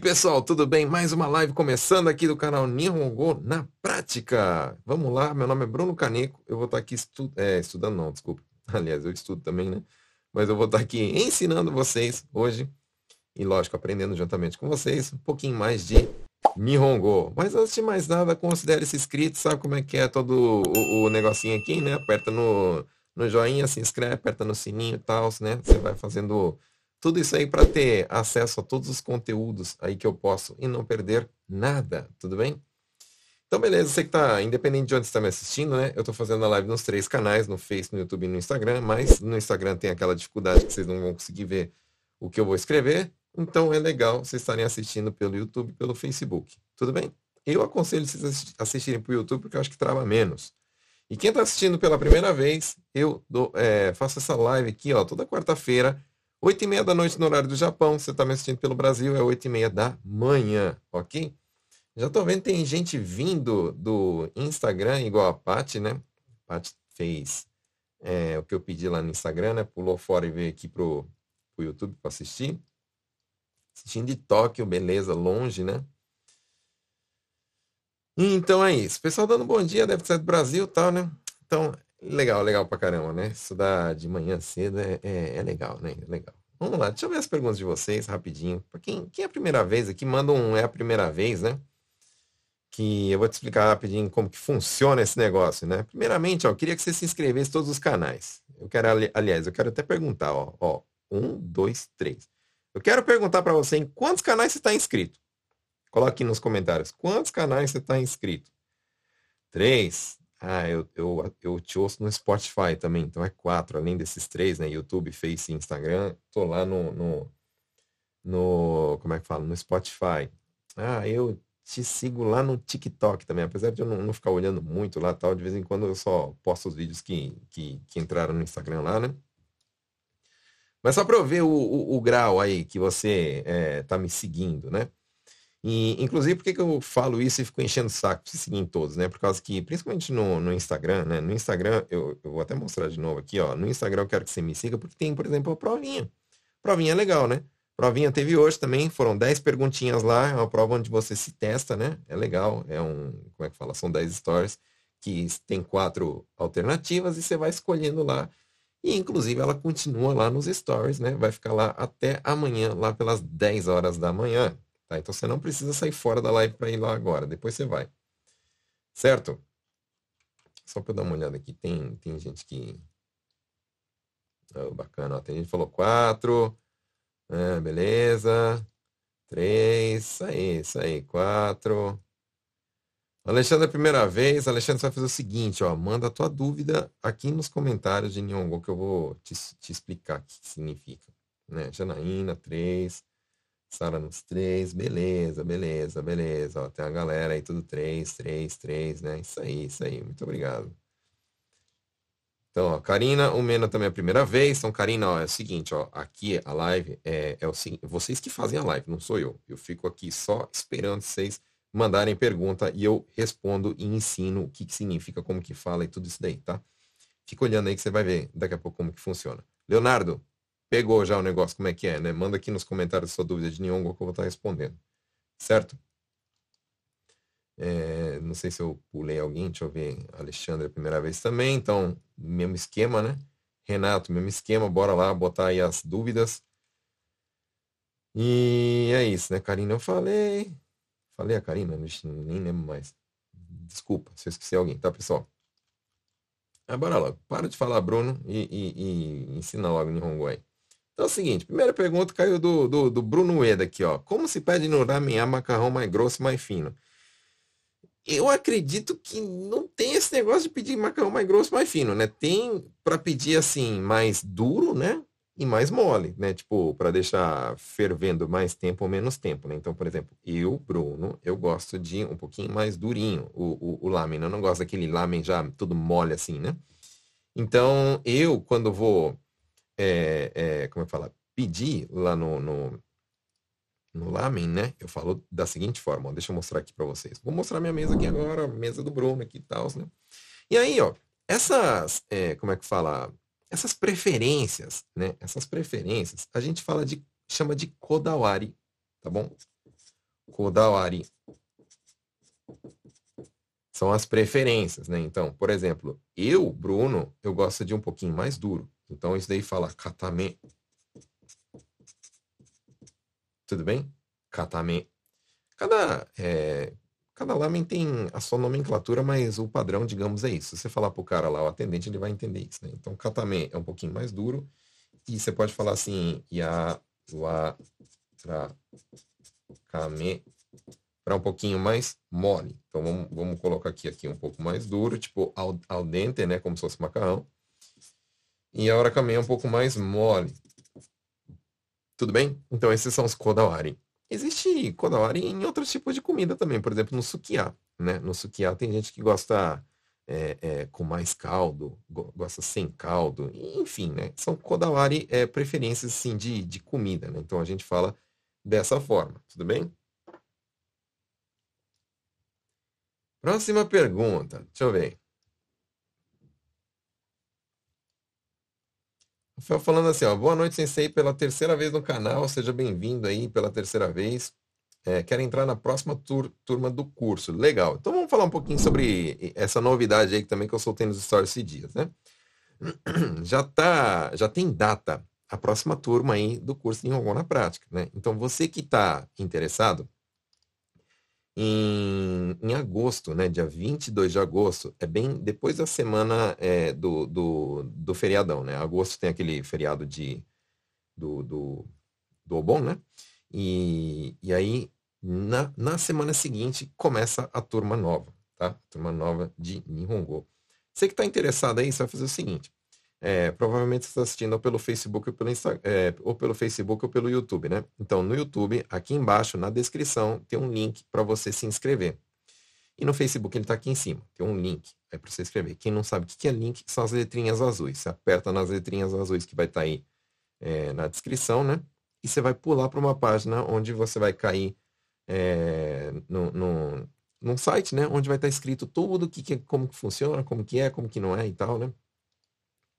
pessoal, tudo bem? Mais uma live começando aqui do canal Nihongo na prática. Vamos lá, meu nome é Bruno Caneco. Eu vou estar aqui estu é, estudando, não, desculpa. Aliás, eu estudo também, né? Mas eu vou estar aqui ensinando vocês hoje e, lógico, aprendendo juntamente com vocês um pouquinho mais de Nihongo. Mas antes de mais nada, considere-se inscrito, sabe como é que é todo o, o negocinho aqui, né? Aperta no, no joinha, se inscreve, aperta no sininho e tal, né? Você vai fazendo tudo isso aí para ter acesso a todos os conteúdos aí que eu posso e não perder nada, tudo bem? Então, beleza, você que tá, independente de onde você está me assistindo, né? Eu estou fazendo a live nos três canais, no Face, no YouTube e no Instagram, mas no Instagram tem aquela dificuldade que vocês não vão conseguir ver o que eu vou escrever. Então é legal vocês estarem assistindo pelo YouTube pelo Facebook. Tudo bem? Eu aconselho vocês assistirem para o YouTube porque eu acho que trava menos. E quem está assistindo pela primeira vez, eu é, faço essa live aqui, ó, toda quarta-feira, 8 e meia da noite no horário do Japão. Você está me assistindo pelo Brasil, é 8 e meia da manhã, ok? Já estou vendo tem gente vindo do Instagram, igual a Paty, né? A Paty fez é, o que eu pedi lá no Instagram, né? Pulou fora e veio aqui pro, pro YouTube para assistir. Assistindo de Tóquio, beleza, longe, né? Então é isso. Pessoal dando bom dia, deve ser do Brasil tal, né? Então, Legal, legal pra caramba, né? Estudar de manhã cedo é, é, é legal, né? É legal. Vamos lá, deixa eu ver as perguntas de vocês rapidinho. Para quem, quem é a primeira vez aqui, manda um é a primeira vez, né? Que eu vou te explicar rapidinho como que funciona esse negócio, né? Primeiramente, ó, eu queria que você se inscrevesse em todos os canais. Eu quero, aliás, eu quero até perguntar, ó, ó, um, dois, três. Eu quero perguntar para você em quantos canais você está inscrito. Coloque aqui nos comentários. Quantos canais você está inscrito? Três, ah, eu, eu, eu te ouço no Spotify também, então é quatro, além desses três, né? YouTube, Face e Instagram. Tô lá no, no, no, como é que fala? No Spotify. Ah, eu te sigo lá no TikTok também, apesar de eu não, não ficar olhando muito lá tal, de vez em quando eu só posto os vídeos que, que, que entraram no Instagram lá, né? Mas só para eu ver o, o, o, grau aí que você é, tá me seguindo, né? E, inclusive, por que, que eu falo isso e fico enchendo o saco de seguir em todos, né? Por causa que, principalmente no, no Instagram, né? No Instagram, eu, eu, vou até mostrar de novo aqui, ó. No Instagram eu quero que você me siga, porque tem, por exemplo, a provinha. Provinha é legal, né? Provinha teve hoje também, foram 10 perguntinhas lá, é uma prova onde você se testa, né? É legal, é um, como é que fala? São 10 stories que tem quatro alternativas e você vai escolhendo lá. E, inclusive, ela continua lá nos stories, né? Vai ficar lá até amanhã, lá pelas 10 horas da manhã. Tá? Então você não precisa sair fora da live para ir lá agora. Depois você vai. Certo? Só para dar uma olhada aqui. Tem, tem gente que. Oh, bacana. Ó. Tem gente que falou quatro. É, beleza. Três. Isso aí, isso aí. Quatro. Alexandre, é primeira vez. Alexandre, você vai fazer o seguinte, ó. Manda a tua dúvida aqui nos comentários de Nyongo que eu vou te, te explicar o que significa. Né? Janaína, três. Sara nos três, beleza, beleza, beleza. Ó, tem a galera aí, tudo três, três, três, né? Isso aí, isso aí. Muito obrigado. Então, ó, Karina, o Mena também é a primeira vez. Então, Karina, ó, é o seguinte, ó, aqui a live é, é o seguinte, vocês que fazem a live, não sou eu. Eu fico aqui só esperando vocês mandarem pergunta e eu respondo e ensino o que, que significa, como que fala e tudo isso daí, tá? Fica olhando aí que você vai ver daqui a pouco como que funciona. Leonardo, pegou já o negócio, como é que é, né? Manda aqui nos comentários sua dúvida de Nihongo que eu vou estar respondendo. Certo? É, não sei se eu pulei alguém, deixa eu ver. Alexandre, a primeira vez também, então, mesmo esquema, né? Renato, mesmo esquema, bora lá botar aí as dúvidas. E é isso, né, Karina? Eu falei. Falei a Karina, nem lembro mais. Desculpa se eu esqueci alguém, tá, pessoal? Ah, bora. Para de falar, Bruno, e, e, e ensina logo Nihongo aí. Então é o seguinte, primeira pergunta caiu do, do, do Bruno Ueda aqui, ó. Como se pede no ramen macarrão mais grosso mais fino? Eu acredito que não tem esse negócio de pedir macarrão mais grosso, mais fino, né? Tem para pedir assim mais duro, né? E mais mole, né? Tipo, para deixar fervendo mais tempo ou menos tempo, né? Então, por exemplo, eu, Bruno, eu gosto de um pouquinho mais durinho o, o, o lamen. Eu não gosto daquele lamen já tudo mole assim, né? Então, eu, quando vou é, é, como é que fala, pedir lá no, no, no Lamen, né? Eu falo da seguinte forma, ó, deixa eu mostrar aqui para vocês. Vou mostrar minha mesa aqui agora, mesa do Bruno aqui e tal, né? E aí, ó, essas, é, como é que fala, essas preferências, né? Essas preferências, a gente fala de, chama de Kodawari, tá bom? kodawari. São as preferências, né? Então, por exemplo, eu, Bruno, eu gosto de um pouquinho mais duro. Então, isso daí fala katame. Tudo bem? Katame. Cada, é, cada lamen tem a sua nomenclatura, mas o padrão, digamos, é isso. Se você falar pro cara lá, o atendente, ele vai entender isso, né? Então, katame é um pouquinho mais duro. E você pode falar assim, ya, wa, tra, kame, para um pouquinho mais mole. Então vamos, vamos colocar aqui, aqui um pouco mais duro, tipo al, al dente, né? Como se fosse macarrão. E a hora é um pouco mais mole. Tudo bem? Então esses são os kodawari. Existe kodawari em outros tipos de comida também, por exemplo, no sukiá. Né? No sukiá tem gente que gosta é, é, com mais caldo, gosta sem caldo, enfim, né? São kodawari é, preferências assim, de, de comida, né? Então a gente fala dessa forma, tudo bem? Próxima pergunta, deixa eu ver. Rafael falando assim, ó, boa noite, Sensei, pela terceira vez no canal, seja bem-vindo aí pela terceira vez. É, quero entrar na próxima tur turma do curso. Legal. Então vamos falar um pouquinho sobre essa novidade aí também que eu soltei nos stories esses dias, né? Já tá, já tem data a próxima turma aí do curso de Nihongo na prática, né? Então você que está interessado, em, em agosto, né, dia 22 de agosto, é bem depois da semana é, do, do, do feriadão, né? Agosto tem aquele feriado de, do, do, do Obon, né? E, e aí, na, na semana seguinte, começa a turma nova, tá? Turma nova de Nihongo. Você que está interessado aí, você vai fazer o seguinte. É, provavelmente você está assistindo ou pelo Facebook ou pelo, Insta, é, ou pelo Facebook ou pelo YouTube, né? Então, no YouTube, aqui embaixo, na descrição, tem um link para você se inscrever. E no Facebook ele está aqui em cima, tem um link é para você escrever. Quem não sabe o que é link, são as letrinhas azuis. Você aperta nas letrinhas azuis que vai estar tá aí é, na descrição, né? E você vai pular para uma página onde você vai cair é, no, no, num site, né? Onde vai estar tá escrito tudo que, que, como que funciona, como que é, como que não é e tal, né?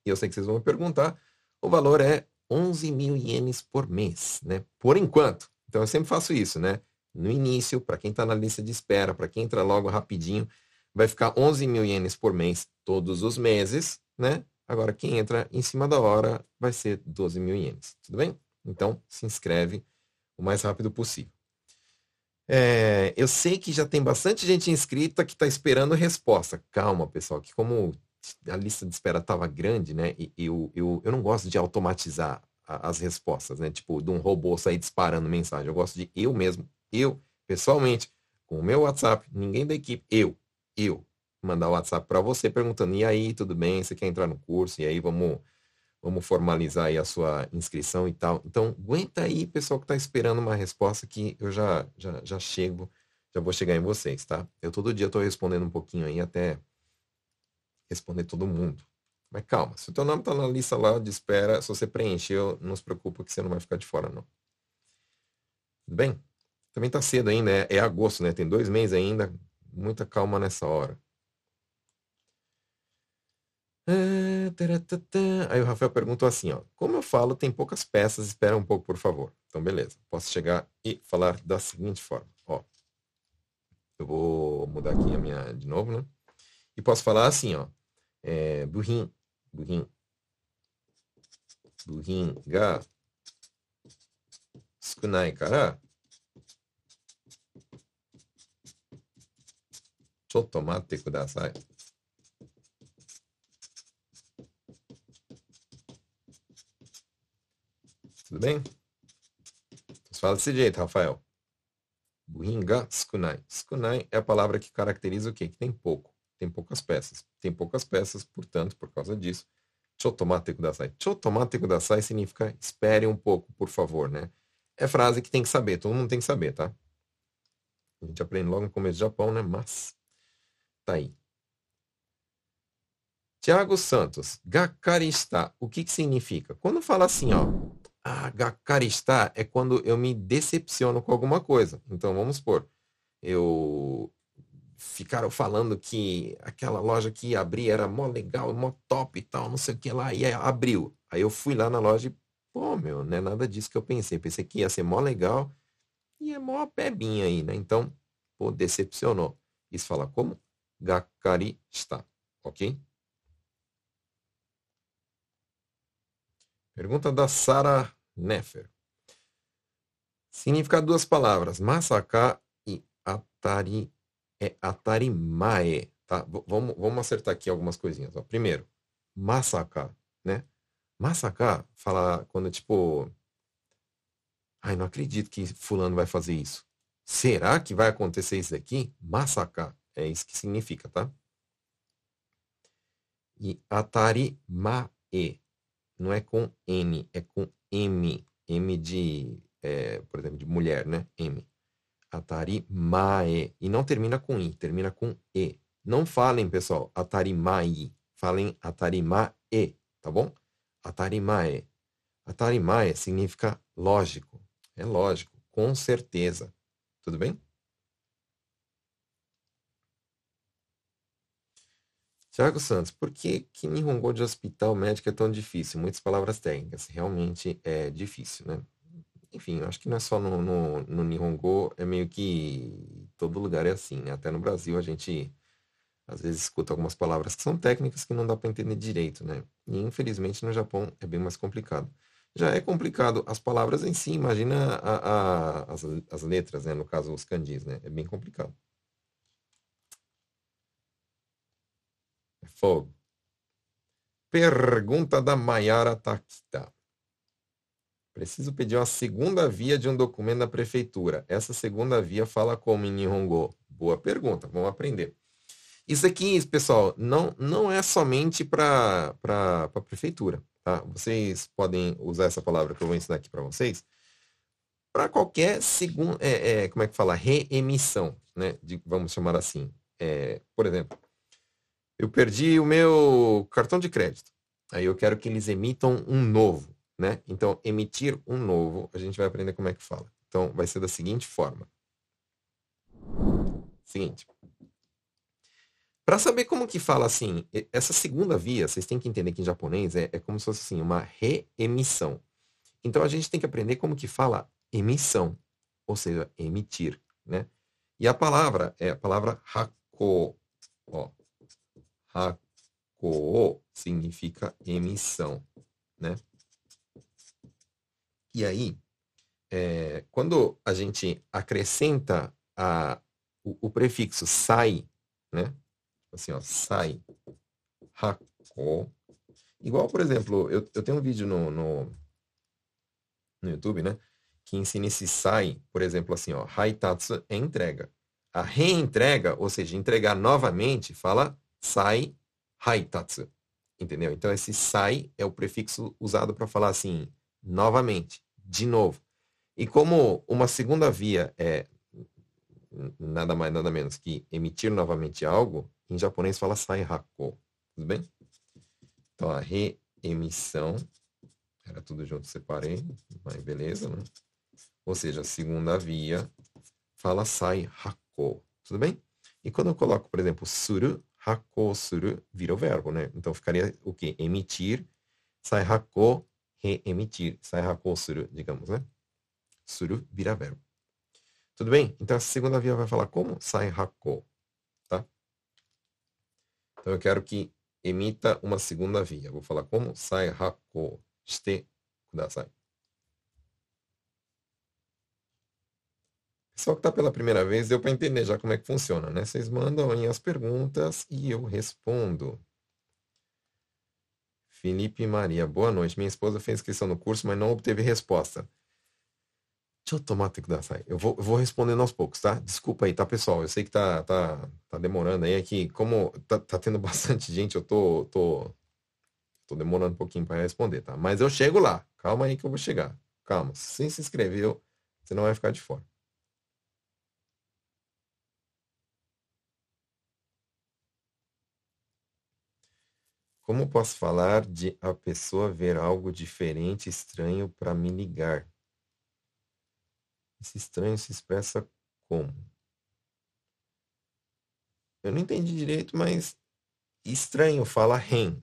E eu sei que vocês vão me perguntar, o valor é 11 mil ienes por mês, né? Por enquanto. Então eu sempre faço isso, né? No início, para quem está na lista de espera, para quem entra logo rapidinho, vai ficar 11 mil ienes por mês todos os meses, né? Agora quem entra em cima da hora vai ser 12 mil ienes, tudo bem? Então se inscreve o mais rápido possível. É, eu sei que já tem bastante gente inscrita que está esperando resposta. Calma, pessoal, que como a lista de espera estava grande, né? E eu, eu, eu não gosto de automatizar a, as respostas, né? Tipo, de um robô sair disparando mensagem. Eu gosto de eu mesmo, eu, pessoalmente, com o meu WhatsApp, ninguém da equipe, eu, eu, mandar o WhatsApp para você perguntando, e aí, tudo bem? Você quer entrar no curso? E aí, vamos, vamos formalizar aí a sua inscrição e tal. Então, aguenta aí, pessoal que está esperando uma resposta que eu já, já, já chego, já vou chegar em vocês, tá? Eu todo dia estou respondendo um pouquinho aí até responder todo mundo. Mas calma, se o teu nome está na lista lá de espera, se você preencheu, não se preocupa que você não vai ficar de fora, não. Tudo bem? Também está cedo ainda, é, é, agosto, né? Tem dois meses ainda. Muita calma nessa hora. Aí o Rafael perguntou assim, ó. Como eu falo, tem poucas peças, espera um pouco, por favor. Então, beleza. Posso chegar e falar da seguinte forma. Ó, eu vou mudar aqui a minha de novo, né? E posso falar assim, ó é, 部品、部品、部品が少ないから、ちょっと待ってください。Tudo bem? Fala desse jeito, Rafael. Buringa, skunai. Skunai é a palavra que caracteriza o quê? Que tem pouco tem poucas peças. Tem poucas peças, portanto, por causa disso, chotomate kudasai. Chotomate kudasai significa espere um pouco, por favor, né? É frase que tem que saber, todo mundo tem que saber, tá? A gente aprende logo no começo do Japão, né? Mas tá aí. Tiago Santos, gakarista, o que que significa? Quando fala assim, ó, ah, gakarista é quando eu me decepciono com alguma coisa. Então, vamos supor, eu ficaram falando que aquela loja que ia abrir era mó legal, mó top e tal, não sei o que lá, e abriu. Aí eu fui lá na loja e, pô, meu, não é nada disso que eu pensei. Pensei que ia ser mó legal e é mó bebinha aí, né? Então, pô, decepcionou. Isso fala como? Gakkari está, ok? Pergunta da Sara Nefer. Significa duas palavras, masaka e atari, é atarimae, tá? Vamos, vamos acertar aqui algumas coisinhas. Ó. Primeiro, masaka, né? Masaka fala quando, tipo, ai, não acredito que fulano vai fazer isso. Será que vai acontecer isso aqui? Masaka, é isso que significa, tá? E atarimae, não é com N, é com M. M de é, por exemplo, de mulher, né? M. Atari Mae. E não termina com I, termina com E. Não falem, pessoal, Atari Mai. Falem Atari Mae, tá bom? Atari Mae. Atari Mae significa lógico. É lógico, com certeza. Tudo bem? Tiago Santos, por que, que Nihongo de hospital médico é tão difícil? Muitas palavras técnicas. Realmente é difícil, né? Enfim, acho que não é só no, no, no Nihongo, é meio que todo lugar é assim, né? Até no Brasil a gente às vezes escuta algumas palavras que são técnicas que não dá para entender direito, né? E infelizmente no Japão é bem mais complicado. Já é complicado as palavras em si, imagina a, a, as, as letras, né? No caso, os kanjis, né? É bem complicado. É fogo. Pergunta da Mayara Takita. Preciso pedir uma segunda via de um documento da prefeitura. Essa segunda via fala como em Nihongo? Boa pergunta, vamos aprender. Isso aqui, pessoal, não, não é somente para a prefeitura. Tá? Vocês podem usar essa palavra que eu vou ensinar aqui para vocês para qualquer segundo, é, é, como é que fala, reemissão, né? De, vamos chamar assim. É, por exemplo, eu perdi o meu cartão de crédito. Aí eu quero que eles emitam um novo né? Então, emitir um novo, a gente vai aprender como é que fala. Então, vai ser da seguinte forma. Seguinte. Para saber como que fala assim, essa segunda via, vocês têm que entender que em japonês é, é como se fosse assim, uma reemissão. Então, a gente tem que aprender como que fala emissão, ou seja, emitir, né? E a palavra é a palavra hako. Ó. Hako significa emissão, né? E aí, é, quando a gente acrescenta a, o, o, prefixo sai, né? Assim, ó, sai, hako. Igual, por exemplo, eu, eu tenho um vídeo no, no, no YouTube, né? Que ensina esse sai, por exemplo, assim, ó, haitatsu é entrega. A reentrega, ou seja, entregar novamente, fala sai haitatsu. Entendeu? Então, esse sai é o prefixo usado para falar assim, novamente, de novo. E como uma segunda via é nada mais, nada menos que emitir novamente algo, em japonês fala saihako. Tudo bem? Então, a reemissão, era tudo junto, separei, mas beleza, né? Ou seja, a segunda via fala saihako. Tudo bem? E quando eu coloco, por exemplo, suru, hako suru, vira o verbo, né? Então ficaria o quê? Emitir, saihako reemitir, saihako suru, digamos, né? Suru vira verbo. Tudo bem? Então, a segunda via vai falar como? Saihako, tá? Então, eu quero que emita uma segunda via. Vou falar como? Saihako shite kudasai. Pessoal que está pela primeira vez, deu para entender já como é que funciona, né? Vocês mandam aí as perguntas e eu respondo. Felipe Maria, boa noite. Minha esposa fez inscrição no curso, mas não obteve resposta. Deixa eu tomar que sai. Eu vou, eu vou respondendo aos poucos, tá? Desculpa aí, tá, pessoal? Eu sei que tá, tá, tá demorando aí. Aqui, como tá, tá tendo bastante gente, eu tô, tô, tô demorando um pouquinho para responder, tá? Mas eu chego lá. Calma aí que eu vou chegar. Calma. Se se inscreveu, você não vai ficar de fora. Como posso falar de a pessoa ver algo diferente, estranho para me ligar? Esse estranho se expressa como? Eu não entendi direito, mas estranho fala ren,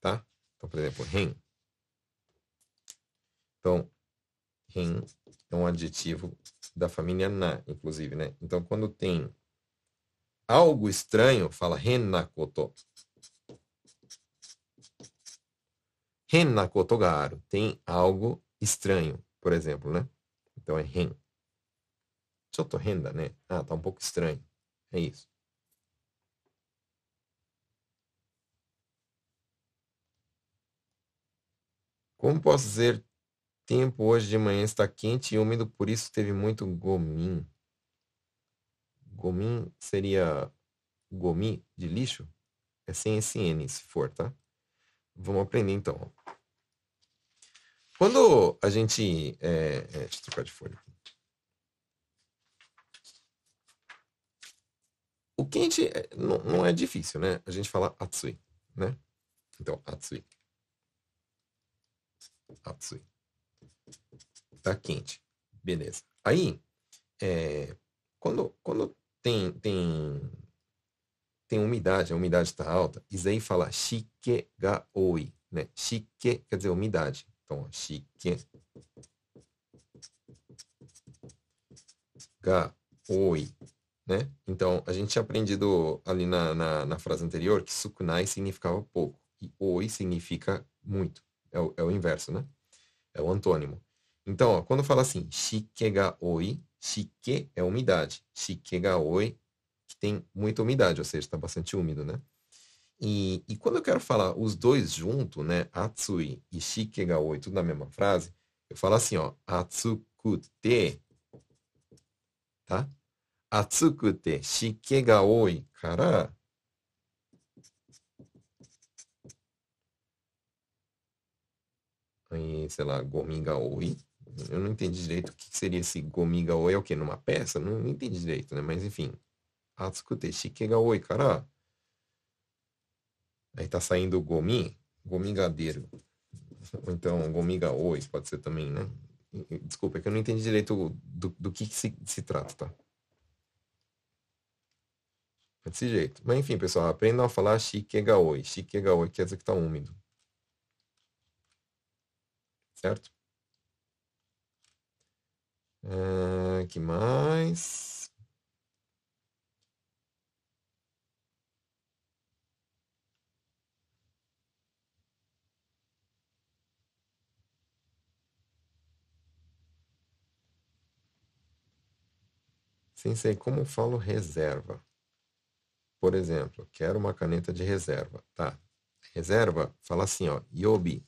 tá? Então, por exemplo, ren. Então, ren é um adjetivo da família na, inclusive, né? Então, quando tem algo estranho, fala hennakoto. Hennakoto ga aru. Tem algo estranho, por exemplo, né? Então é renda, né? Ah, tá um pouco estranho. É isso. Como posso dizer tempo hoje de manhã está quente e úmido, por isso teve muito gomim. Gomim seria gomi de lixo? É sem esse N, se for, tá? Vamos aprender então. Quando a gente. É, é, deixa eu trocar de folha. O quente é, não, não é difícil, né? A gente fala atsui, né? Então, atsui. Atsui. Tá quente. Beleza. Aí, é, quando, quando tem, tem, tem umidade, a umidade está alta, isso aí fala shike ga oi, né? Shike quer dizer umidade. Então, shike ga oi né? Então, a gente tinha aprendido ali na, na, na, frase anterior que sukunai significava pouco e oi significa muito. É o, é o inverso, né? É o antônimo. Então, ó, quando fala assim, shike ga oi, shike é umidade. Shike ga oi, tem muita umidade, ou seja, está bastante úmido, né? E, e, quando eu quero falar os dois junto, né, Atsui e Shikegaoi, tudo na mesma frase, eu falo assim, ó, Atsukute, tá? Atsukute Shikegaoi cara sei lá, Gomigaoi. Eu não entendi direito o que seria esse Gomigaoi, é o quê? Numa peça? Não, não entendi direito, né? Mas enfim, Atsukute shikega oi, cara. Aí tá saindo gomi, gomigadeiro. Ou então gomiga oi, pode ser também, né? Desculpa, é que eu não entendi direito do, do que, que se, se trata, tá? É desse jeito. Mas enfim, pessoal, aprendam a falar shikegaoi. Shikegaoi quer dizer que está úmido. Certo? É, que mais? Sensei, como falo reserva? Por exemplo, quero uma caneta de reserva. Tá. Reserva, fala assim, ó. Yobi.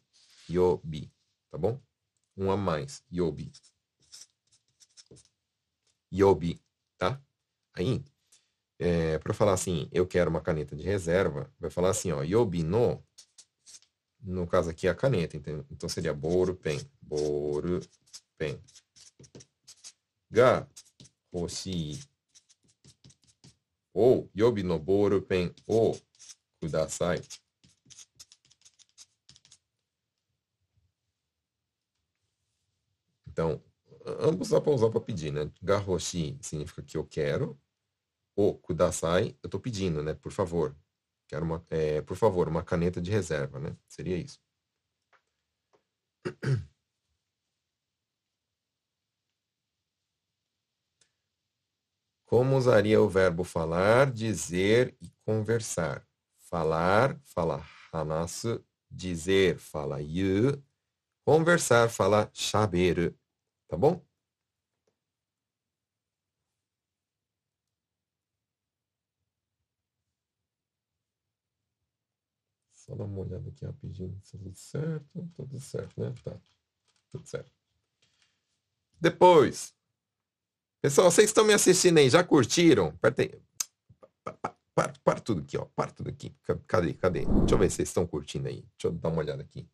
Yobi. Tá bom? Um a mais. Yobi. Yobi. Tá? Aí, é, para falar assim, eu quero uma caneta de reserva, vai falar assim, ó. Yobi no. No caso aqui, a caneta. Então seria boru pen. Boru pen. Ga. Então, ambos dá para usar para pedir, né? Garroshi significa que eu quero. O kudasai, eu estou pedindo, né? Por favor. Quero uma, é, por favor, uma caneta de reserva, né? Seria isso. Como usaria o verbo falar, dizer e conversar? Falar, fala hanasu. Dizer, fala yu. Conversar, fala shaberu. Tá bom? Só dar uma olhada aqui rapidinho. Tudo certo? Tudo certo, né? Tá. Tudo certo. Depois, Pessoal, vocês estão me assistindo aí, já curtiram? Para, para, para tudo aqui, ó. Para tudo aqui. Cadê? Cadê? Deixa eu ver se vocês estão curtindo aí. Deixa eu dar uma olhada aqui.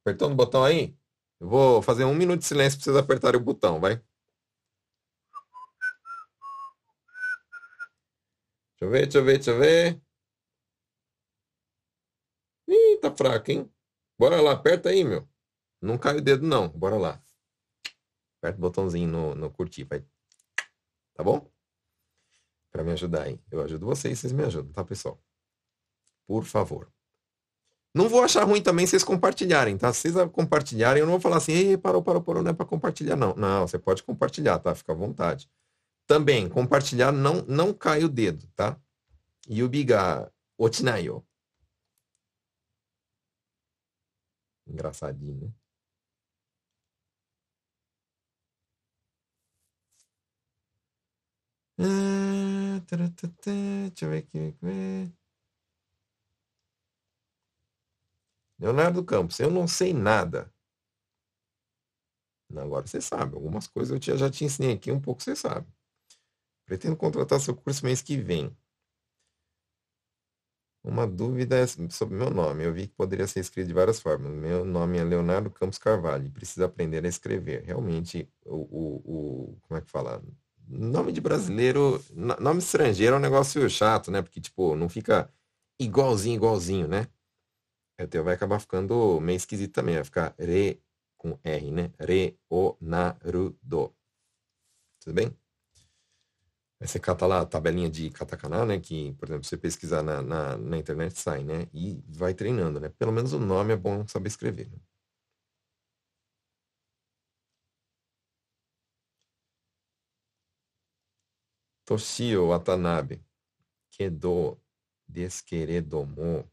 Apertando o botão aí? Eu vou fazer um minuto de silêncio para vocês apertarem o botão, vai. Deixa eu ver, deixa eu ver, deixa eu ver. Ih, tá fraco, hein? Bora lá, aperta aí, meu. Não cai o dedo, não. Bora lá. Aperta o botãozinho no, no curtir, vai. Tá bom? Para me ajudar aí. Eu ajudo vocês, vocês me ajudam, tá, pessoal? Por favor. Não vou achar ruim também vocês compartilharem, tá? Se vocês compartilharem, eu não vou falar assim, ei, parou, parou, parou, não é para compartilhar, não. Não, você pode compartilhar, tá? Fica à vontade. Também, compartilhar não, não cai o dedo, tá? Yubiga ochinayo. Engraçadinho, né? Deixa eu ver aqui. Leonardo Campos, eu não sei nada. Agora você sabe. Algumas coisas eu já te ensinei aqui, um pouco você sabe. Pretendo contratar seu curso mês que vem. Uma dúvida é sobre meu nome. Eu vi que poderia ser escrito de várias formas. Meu nome é Leonardo Campos Carvalho. Precisa aprender a escrever. Realmente, o, o, o como é que fala? Nome de brasileiro, nome estrangeiro é um negócio chato, né? Porque, tipo, não fica igualzinho, igualzinho, né? O teu vai acabar ficando meio esquisito também. Vai ficar re com R, né? Re, o, na, ru, do. Tudo bem? Aí você cata lá a tabelinha de katakana, né? Que, por exemplo, você pesquisar na, na, na, internet sai, né? E vai treinando, né? Pelo menos o nome é bom saber escrever. Né? Toshio Watanabe. Kedo desqueredomo.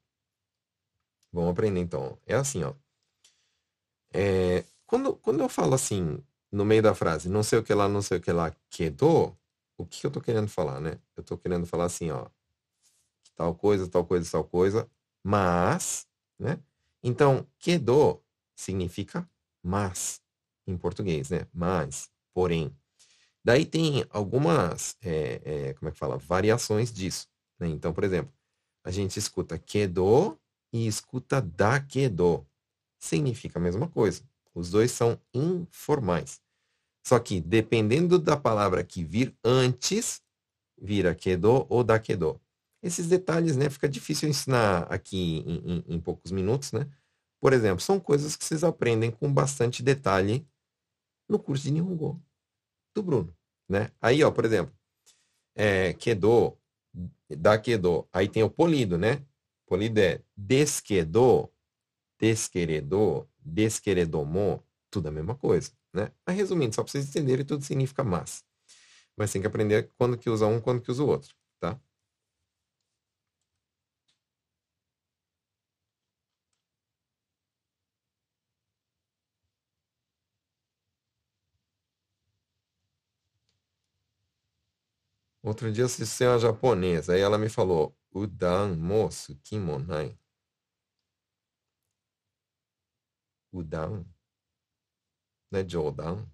Vamos aprender então. É assim, ó. É, quando, quando eu falo assim, no meio da frase, não sei o que lá, não sei o que lá, quedou, o que eu tô querendo falar, né? Eu tô querendo falar assim, ó. Tal coisa, tal coisa, tal coisa, mas, né? Então, quedou significa mas, em português, né? Mas, porém. Daí tem algumas, é, é, como é que fala? Variações disso. Né? Então, por exemplo, a gente escuta quedou e escuta daquedo. Significa a mesma coisa. Os dois são informais. Só que, dependendo da palavra que vir antes, vira quedo ou daquedo. Esses detalhes, né, fica difícil ensinar aqui em, em, em, poucos minutos, né? Por exemplo, são coisas que vocês aprendem com bastante detalhe no curso de Nihongo do Bruno, né? Aí, ó, por exemplo, é, quedo, daquedo, aí tem o polido, né? Polido é desquedo, desqueredo, desqueredomo, tudo a mesma coisa, né? Mas resumindo, só para vocês entenderem, tudo significa mas. Mas tem que aprender quando que usa um, quando que usa o outro, tá? Outro dia assisti uma japonesa, aí ela me falou, Udan moço kimonai. Udan. Não é Jodan.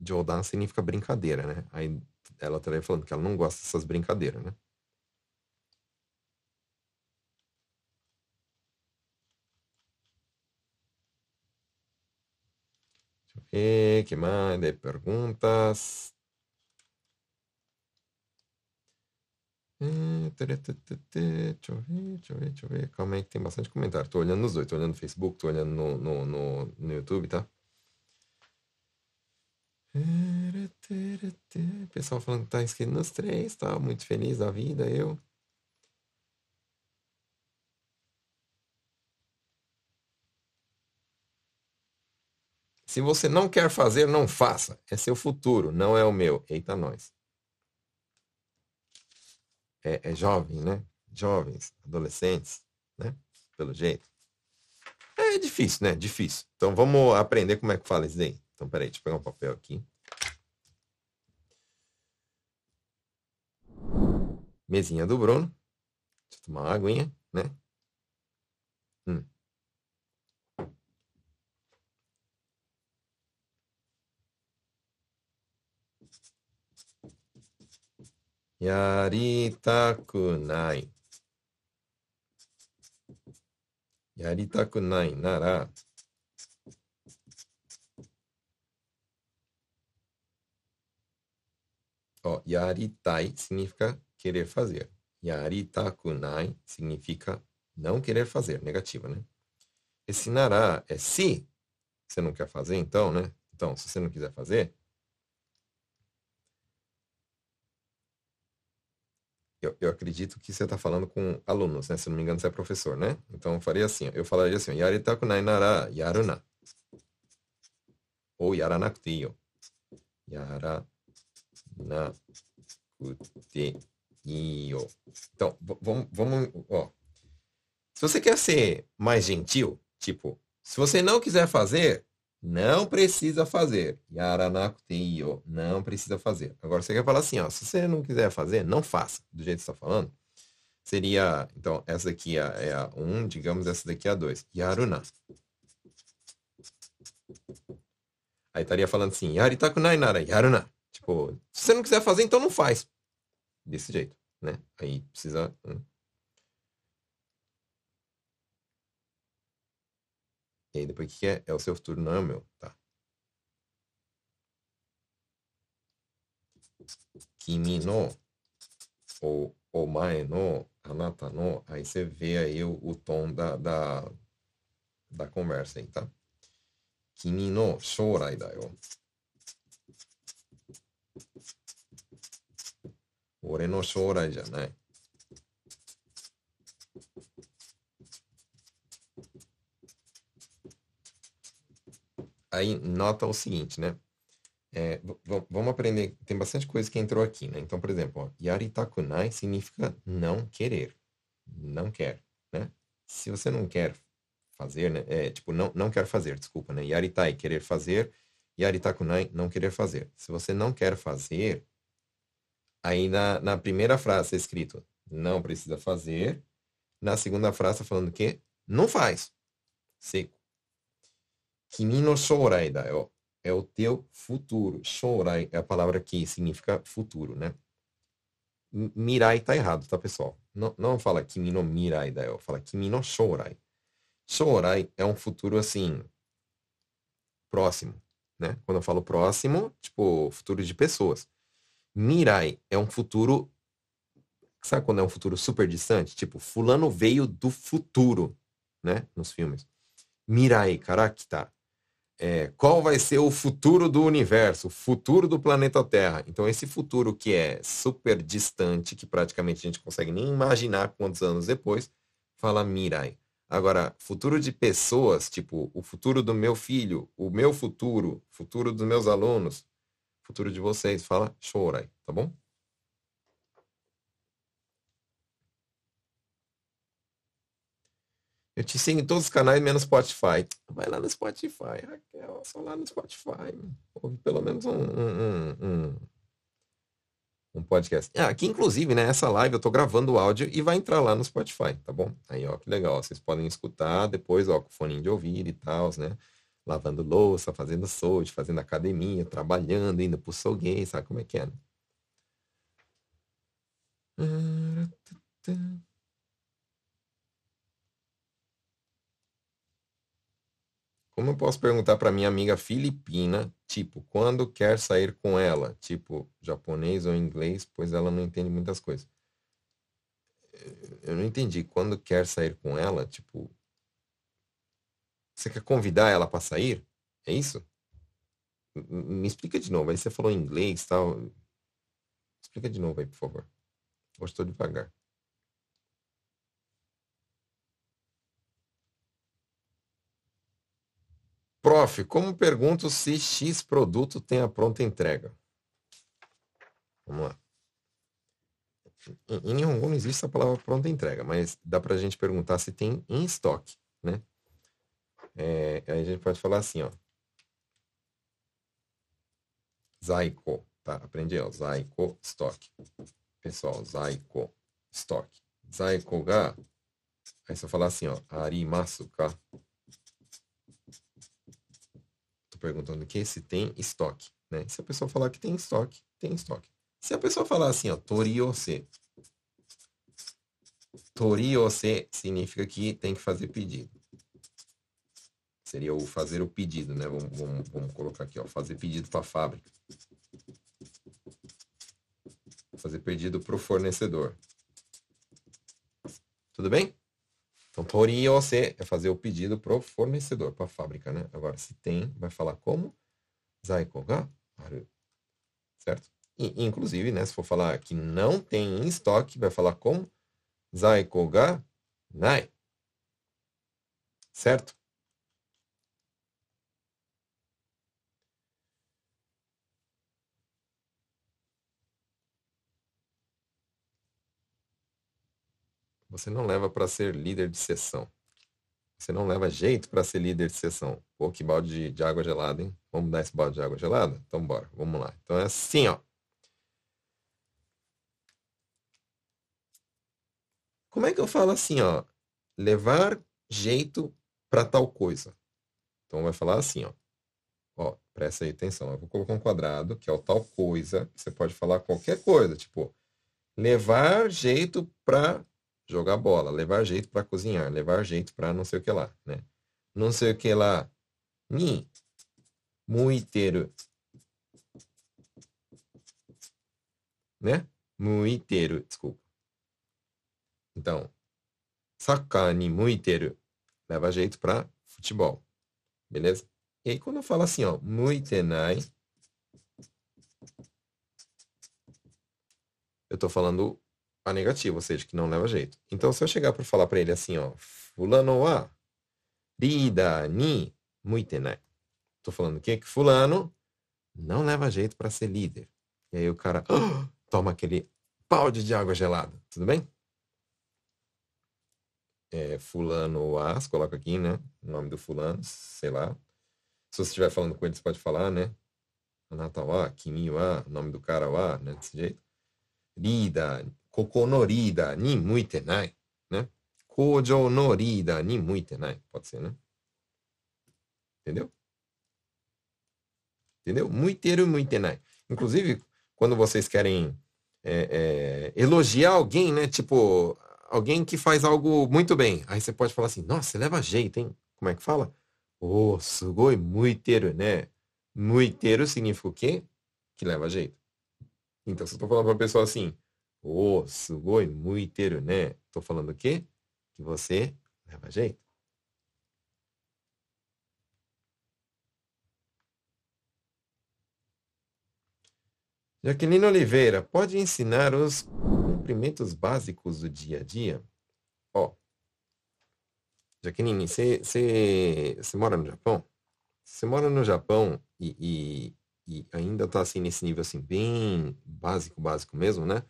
Jodan significa brincadeira, né? Aí ela estaria falando que ela não gosta dessas brincadeiras, né? Deixa eu ver, que mais? De perguntas. Deixa eu ver, deixa eu ver, deixa eu ver. Calma aí que tem bastante comentário. Tô olhando nos dois, tô olhando no Facebook, tô olhando no, no, no, no YouTube, tá? Pessoal falando que tá inscrito nos três, tá? Muito feliz da vida, eu. Se você não quer fazer, não faça. É seu futuro, não é o meu. Eita, nós é, é jovem, né? Jovens, adolescentes, né? Pelo jeito. É difícil, né? Difícil. Então vamos aprender como é que fala isso daí. Então, peraí, deixa eu pegar um papel aqui. Mesinha do Bruno. Deixa eu tomar uma aguinha, né? Hum. Yaritaku nai. Yaritaku nai nara. Ó, yaritai significa querer fazer. Yaritaku nai significa não querer fazer, negativa, né? Esse nará é se você não quer fazer, então, né? Então, se você não quiser fazer, eu, eu acredito que você está falando com alunos, né? Se não me engano, você é professor, né? Então eu faria assim, eu falaria assim, yaritaku nai nara yaruna. Ou yaranakute iyo. Yaranakute iyo. Então, vamos, vamos, ó. Se você quer ser mais gentil, tipo, se você não quiser fazer, não precisa fazer. Yaranakute Não precisa fazer. Agora você quer falar assim, ó. Se você não quiser fazer, não faça. Do jeito que você está falando. Seria, então, essa daqui é a 1, um, digamos, essa daqui é a 2. Yaruna. Aí estaria falando assim, Yaritaku nai nara, yaruna. Tipo, se você não quiser fazer, então não faz. Desse jeito, né? Aí precisa... Hum. E aí depois o que é? É o seu futuro, não é o meu, tá? Kimi no ou omae no anata no. Aí você vê aí o, o tom da, da, da conversa aí, tá? Kimi no shourai da yo. Ore no shourai janai. Aí nota o seguinte, né? É, vamos aprender, tem bastante coisa que entrou aqui, né? Então, por exemplo, yaritakunai significa não querer, não quer, né? Se você não quer fazer, né? É, tipo, não, não quer fazer, desculpa, né? Yaritai, querer fazer, yaritakunai, não querer fazer. Se você não quer fazer, aí na, na primeira frase é escrito, não precisa fazer, na segunda frase está falando que não faz, seco. Kimi no shourai da yo. É o teu futuro. Shourai é a palavra que significa futuro, né? Mirai tá errado, tá, pessoal? Não, não fala kimi no mirai da yo. Fala kimi no shourai. Shourai é um futuro, assim, próximo, né? Quando eu falo próximo, tipo, futuro de pessoas. Mirai é um futuro... Sabe quando é um futuro super distante? Tipo, fulano veio do futuro, né? Nos filmes. Mirai karakita é, qual vai ser o futuro do universo, o futuro do planeta Terra. Então, esse futuro que é super distante, que praticamente a gente consegue nem imaginar quantos anos depois, fala Mirai. Agora, futuro de pessoas, tipo o futuro do meu filho, o meu futuro, futuro dos meus alunos, futuro de vocês, fala Shorai, tá bom? Eu te sigo em todos os canais, menos Spotify. Vai lá no Spotify, Raquel. Só lá no Spotify. Ouve pelo menos um, um, um, um, podcast. Ah, aqui, inclusive, né? Essa live eu tô gravando o áudio e vai entrar lá no Spotify, tá bom? Aí, ó, que legal. Vocês podem escutar depois, ó, com fone de ouvido e tal, né? Lavando louça, fazendo sold, fazendo academia, trabalhando, indo pro soul sabe como é que é, né? Como eu posso perguntar para minha amiga filipina, tipo, quando quer sair com ela? Tipo, japonês ou inglês, pois ela não entende muitas coisas. Eu não entendi. Quando quer sair com ela, tipo. Você quer convidar ela para sair? É isso? Me explica de novo. Aí você falou inglês tal. Explica de novo aí, por favor. Hoje estou devagar. Prof, como pergunto se X produto tem a pronta entrega? Vamos lá. Em, Nihongo não existe a palavra pronta entrega, mas dá para a gente perguntar se tem em estoque, né? É, aí a gente pode falar assim, ó. Zaiko, tá? Aprendi, ó. Zaiko, estoque. Pessoal, Zaiko, estoque. Zaiko ga... Aí você falar assim, ó. Arimasu ka? Perguntando que se tem estoque. Né? Se a pessoa falar que tem estoque, tem estoque. Se a pessoa falar assim, ó, toriose. Toriose significa que tem que fazer pedido. Seria o fazer o pedido, né? Vamos, vamos, vamos colocar aqui, ó, fazer pedido para a fábrica. Fazer pedido para o fornecedor. Tudo bem? Então, toriose é fazer o pedido para o fornecedor, para a fábrica, né? Agora, se tem, vai falar como? Zaiko ga aru. Certo? E, inclusive, né, se for falar que não tem em estoque, vai falar com zaiko ga nai. Certo? Você não leva para ser líder de sessão. Você não leva jeito para ser líder de sessão. Pô, que balde de, de, água gelada, hein? Vamos dar esse balde de água gelada? Então bora, vamos lá. Então é assim, ó. Como é que eu falo assim, ó? Levar jeito para tal coisa. Então vai falar assim, ó. Ó, presta aí atenção. Eu vou colocar um quadrado, que é o tal coisa. Você pode falar qualquer coisa, tipo, levar jeito para jogar bola, levar jeito para cozinhar, levar jeito para não sei o que lá, né? Não sei o que lá. Ni muiteiro. Né? Muiteiro, desculpa. Então, sacar ni muiteiro leva jeito para futebol. Beleza? E aí quando eu falo assim, ó, muitenai, eu tô falando a negativa, ou seja, que não leva jeito. Então, se eu chegar para falar para ele assim, ó, fulano wa rida ni muitenai. Tô falando o quê? Que fulano não leva jeito para ser líder. E aí o cara oh, toma aquele balde de água gelada. Tudo bem? É, fulano você coloca aqui, né? O nome do fulano, sei lá. Se você estiver falando com ele, você pode falar, né? Anata wa, kimi wa, nome do cara wa, né? Desse jeito. Rida, ここのリーダーに向いてない。ね。工場のリーダーに向いてない。Pode ser, né? Entendeu? Entendeu? Muiteiro, muitenai. Inclusive, quando vocês querem é, é, elogiar alguém, né? Tipo, alguém que faz algo muito bem. Aí você pode falar assim, nossa, você leva jeito, hein? Como é que fala? Oh, sugoi, muiteiro, né? Muiteiro significa o quê? Que leva jeito. Então, se eu tô falando pra uma pessoa assim, Oh, sugoi, muiteru, né? Tô falando o quê? Que você leva jeito. Jaqueline Oliveira, pode ensinar os cumprimentos básicos do dia a dia? Ó, oh, Jaqueline, você mora no Japão? Você mora no Japão e, e, e ainda está assim nesse nível assim bem básico, básico mesmo, né?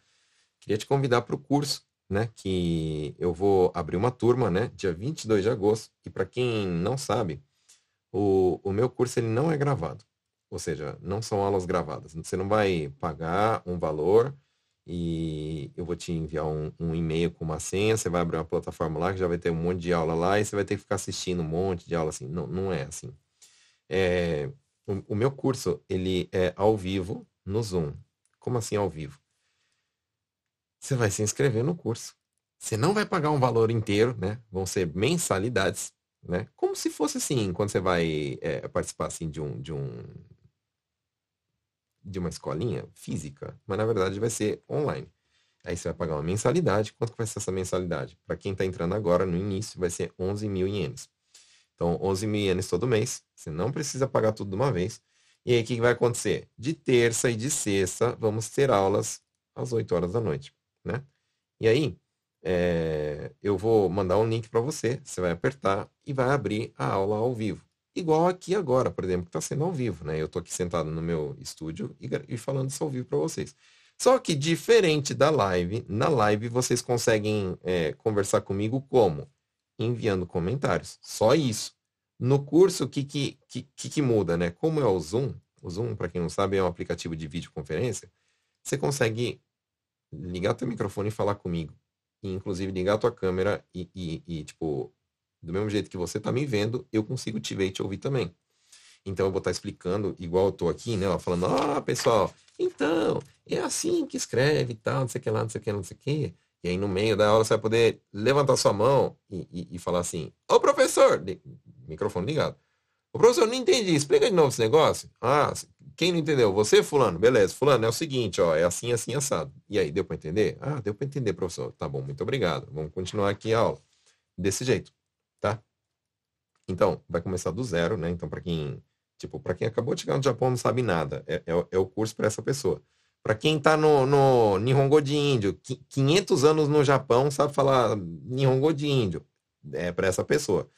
Queria te convidar para o curso, né? Que eu vou abrir uma turma, né? Dia 22 de agosto. E para quem não sabe, o, o meu curso ele não é gravado. Ou seja, não são aulas gravadas. Você não vai pagar um valor e eu vou te enviar um, um e-mail com uma senha, você vai abrir uma plataforma lá que já vai ter um monte de aula lá e você vai ter que ficar assistindo um monte de aula assim. Não, não é assim. É, o, o meu curso, ele é ao vivo no Zoom. Como assim ao vivo? Você vai se inscrever no curso. Você não vai pagar um valor inteiro, né? Vão ser mensalidades, né? Como se fosse assim, quando você vai é, participar assim de um, de um de uma escolinha física, mas na verdade vai ser online. Aí você vai pagar uma mensalidade. Quanto que vai ser essa mensalidade? Para quem está entrando agora, no início, vai ser 11 mil ienes. Então, 11 mil ienes todo mês. Você não precisa pagar tudo de uma vez. E aí, o que vai acontecer? De terça e de sexta, vamos ter aulas às 8 horas da noite né? E aí, é, eu vou mandar um link para você, você vai apertar e vai abrir a aula ao vivo. Igual aqui agora, por exemplo, que está sendo ao vivo, né? Eu estou aqui sentado no meu estúdio e, e falando isso ao vivo para vocês. Só que diferente da live, na live vocês conseguem é, conversar comigo como? Enviando comentários. Só isso. No curso, o que, que, que, que muda, né? Como é o Zoom, o Zoom, para quem não sabe, é um aplicativo de videoconferência, você consegue ligar teu microfone e falar comigo. E, inclusive, ligar tua câmera e, e, e, tipo, do mesmo jeito que você tá me vendo, eu consigo te ver e te ouvir também. Então, eu vou estar tá explicando, igual eu tô aqui, né? falando, ah, pessoal, então, é assim que escreve e tal, não sei o que lá, não sei o que, não sei o que. E aí, no meio da aula, você vai poder levantar sua mão e, e, e falar assim, ô professor, microfone ligado. O professor, não entendi, explica de novo esse negócio. Ah, quem não entendeu? Você, fulano? Beleza. Fulano, é o seguinte, ó, é assim, assim, assado. E aí, deu para entender? Ah, deu para entender, professor. Tá bom, muito obrigado. Vamos continuar aqui a aula. Desse jeito, tá? Então, vai começar do zero, né? Então, para quem, tipo, para quem acabou de chegar no Japão não sabe nada, é, é, é o curso para essa pessoa. Para quem está no, no Nihongo de índio, 500 anos no Japão, sabe falar Nihongo de índio. É para essa pessoa.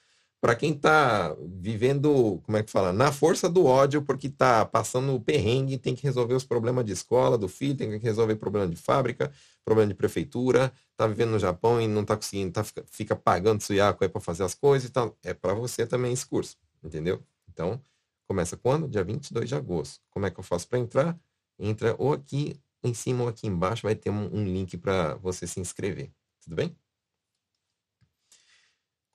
Para quem está vivendo, como é que fala, na força do ódio, porque está passando o perrengue, tem que resolver os problemas de escola, do filho, tem que resolver problema de fábrica, problema de prefeitura, está vivendo no Japão e não está conseguindo, tá, fica, fica pagando suyaku aí para fazer as coisas e tal. É para você também esse curso, entendeu? Então, começa quando? Dia 22 de agosto. Como é que eu faço para entrar? entra ou aqui em cima ou aqui embaixo, vai ter um, um link para você se inscrever. Tudo bem?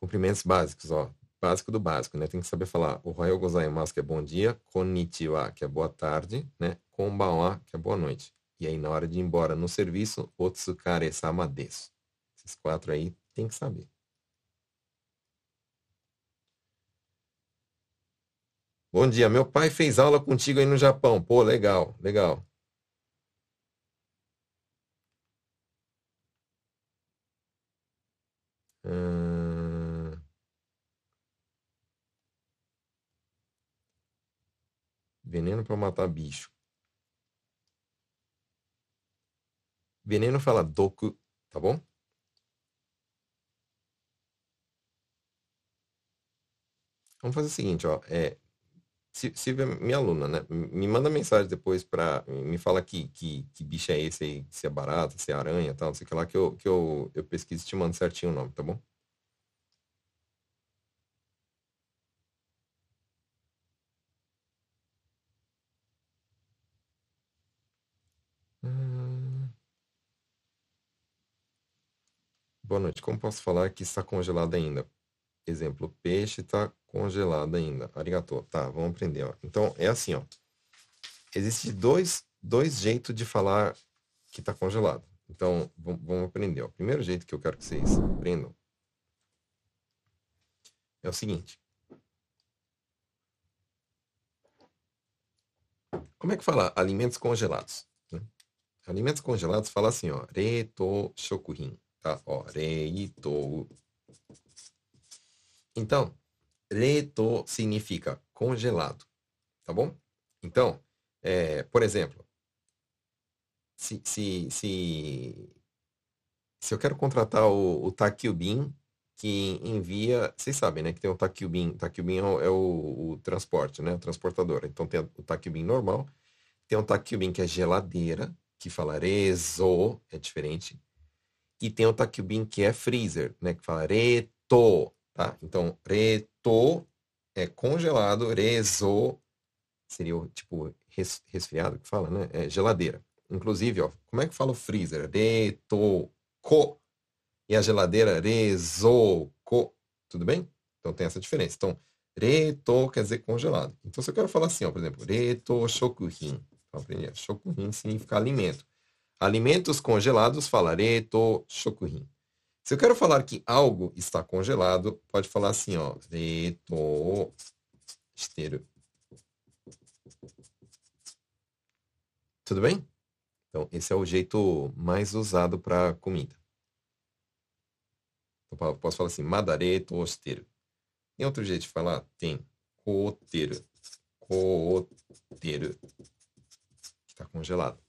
Cumprimentos básicos, ó. Básico do básico, né? Tem que saber falar o Royal Gozaimasu, que é bom dia, Konnichiwa, que é boa tarde, né? Konbanwa, que é boa noite. E aí, na hora de ir embora no serviço, Otsukare sama desu. Esses quatro aí tem que saber. Bom dia, meu pai fez aula contigo aí no Japão. Pô, legal, legal. Veneno para matar bicho. Veneno fala doku, tá bom? Vamos fazer o seguinte, ó. É, Silvia é minha aluna, né? Me manda mensagem depois para me fala que, que, que bicho é esse aí, se é barata, se é aranha, tal, não sei o que lá, que eu, que eu, eu pesquiso e te mando certinho o nome, tá bom? Boa noite. Como posso falar que está congelado ainda? Exemplo, peixe está congelado ainda. Arigato. Tá, vamos aprender. Ó. Então, é assim, ó. Existem dois, dois jeitos de falar que está congelado. Então, vamos aprender. Ó. O primeiro jeito que eu quero que vocês aprendam é o seguinte. Como é que fala alimentos congelados? Né? Alimentos congelados fala assim, ó, reto shokuhin, tá? Ó, reito. Então, reto significa congelado, tá bom? Então, é, por exemplo, se, se, se, se eu quero contratar o, o Takubin, que envia, vocês sabem, né, que tem o Takubin, Takubin é, o, é o, o, transporte, né, o transportador. Então tem o Takubin normal, tem o Takubin que é geladeira, que fala rezo, é diferente, e tem o Takubin que é freezer, né, que fala reto, tá? Então, reto é congelado, rezo seria o tipo res, resfriado que fala, né? É geladeira. Inclusive, ó, como é que fala o freezer? Reto, co. E a geladeira, rezo, co. Tudo bem? Então tem essa diferença. Então, reto quer dizer congelado. Então, se eu quero falar assim, ó, por exemplo, reto shokuhin. Então, shokuhin significa alimento. Alimentos congelados, fala reto shokuhin. Se eu quero falar que algo está congelado, pode falar assim, ó, reto esteiro. Tudo bem? Então, esse é o jeito mais usado para comida. Então, posso falar assim, madareto esteiro. Tem outro jeito de falar? Tem. Coteiro. Coteiro. Está congelado.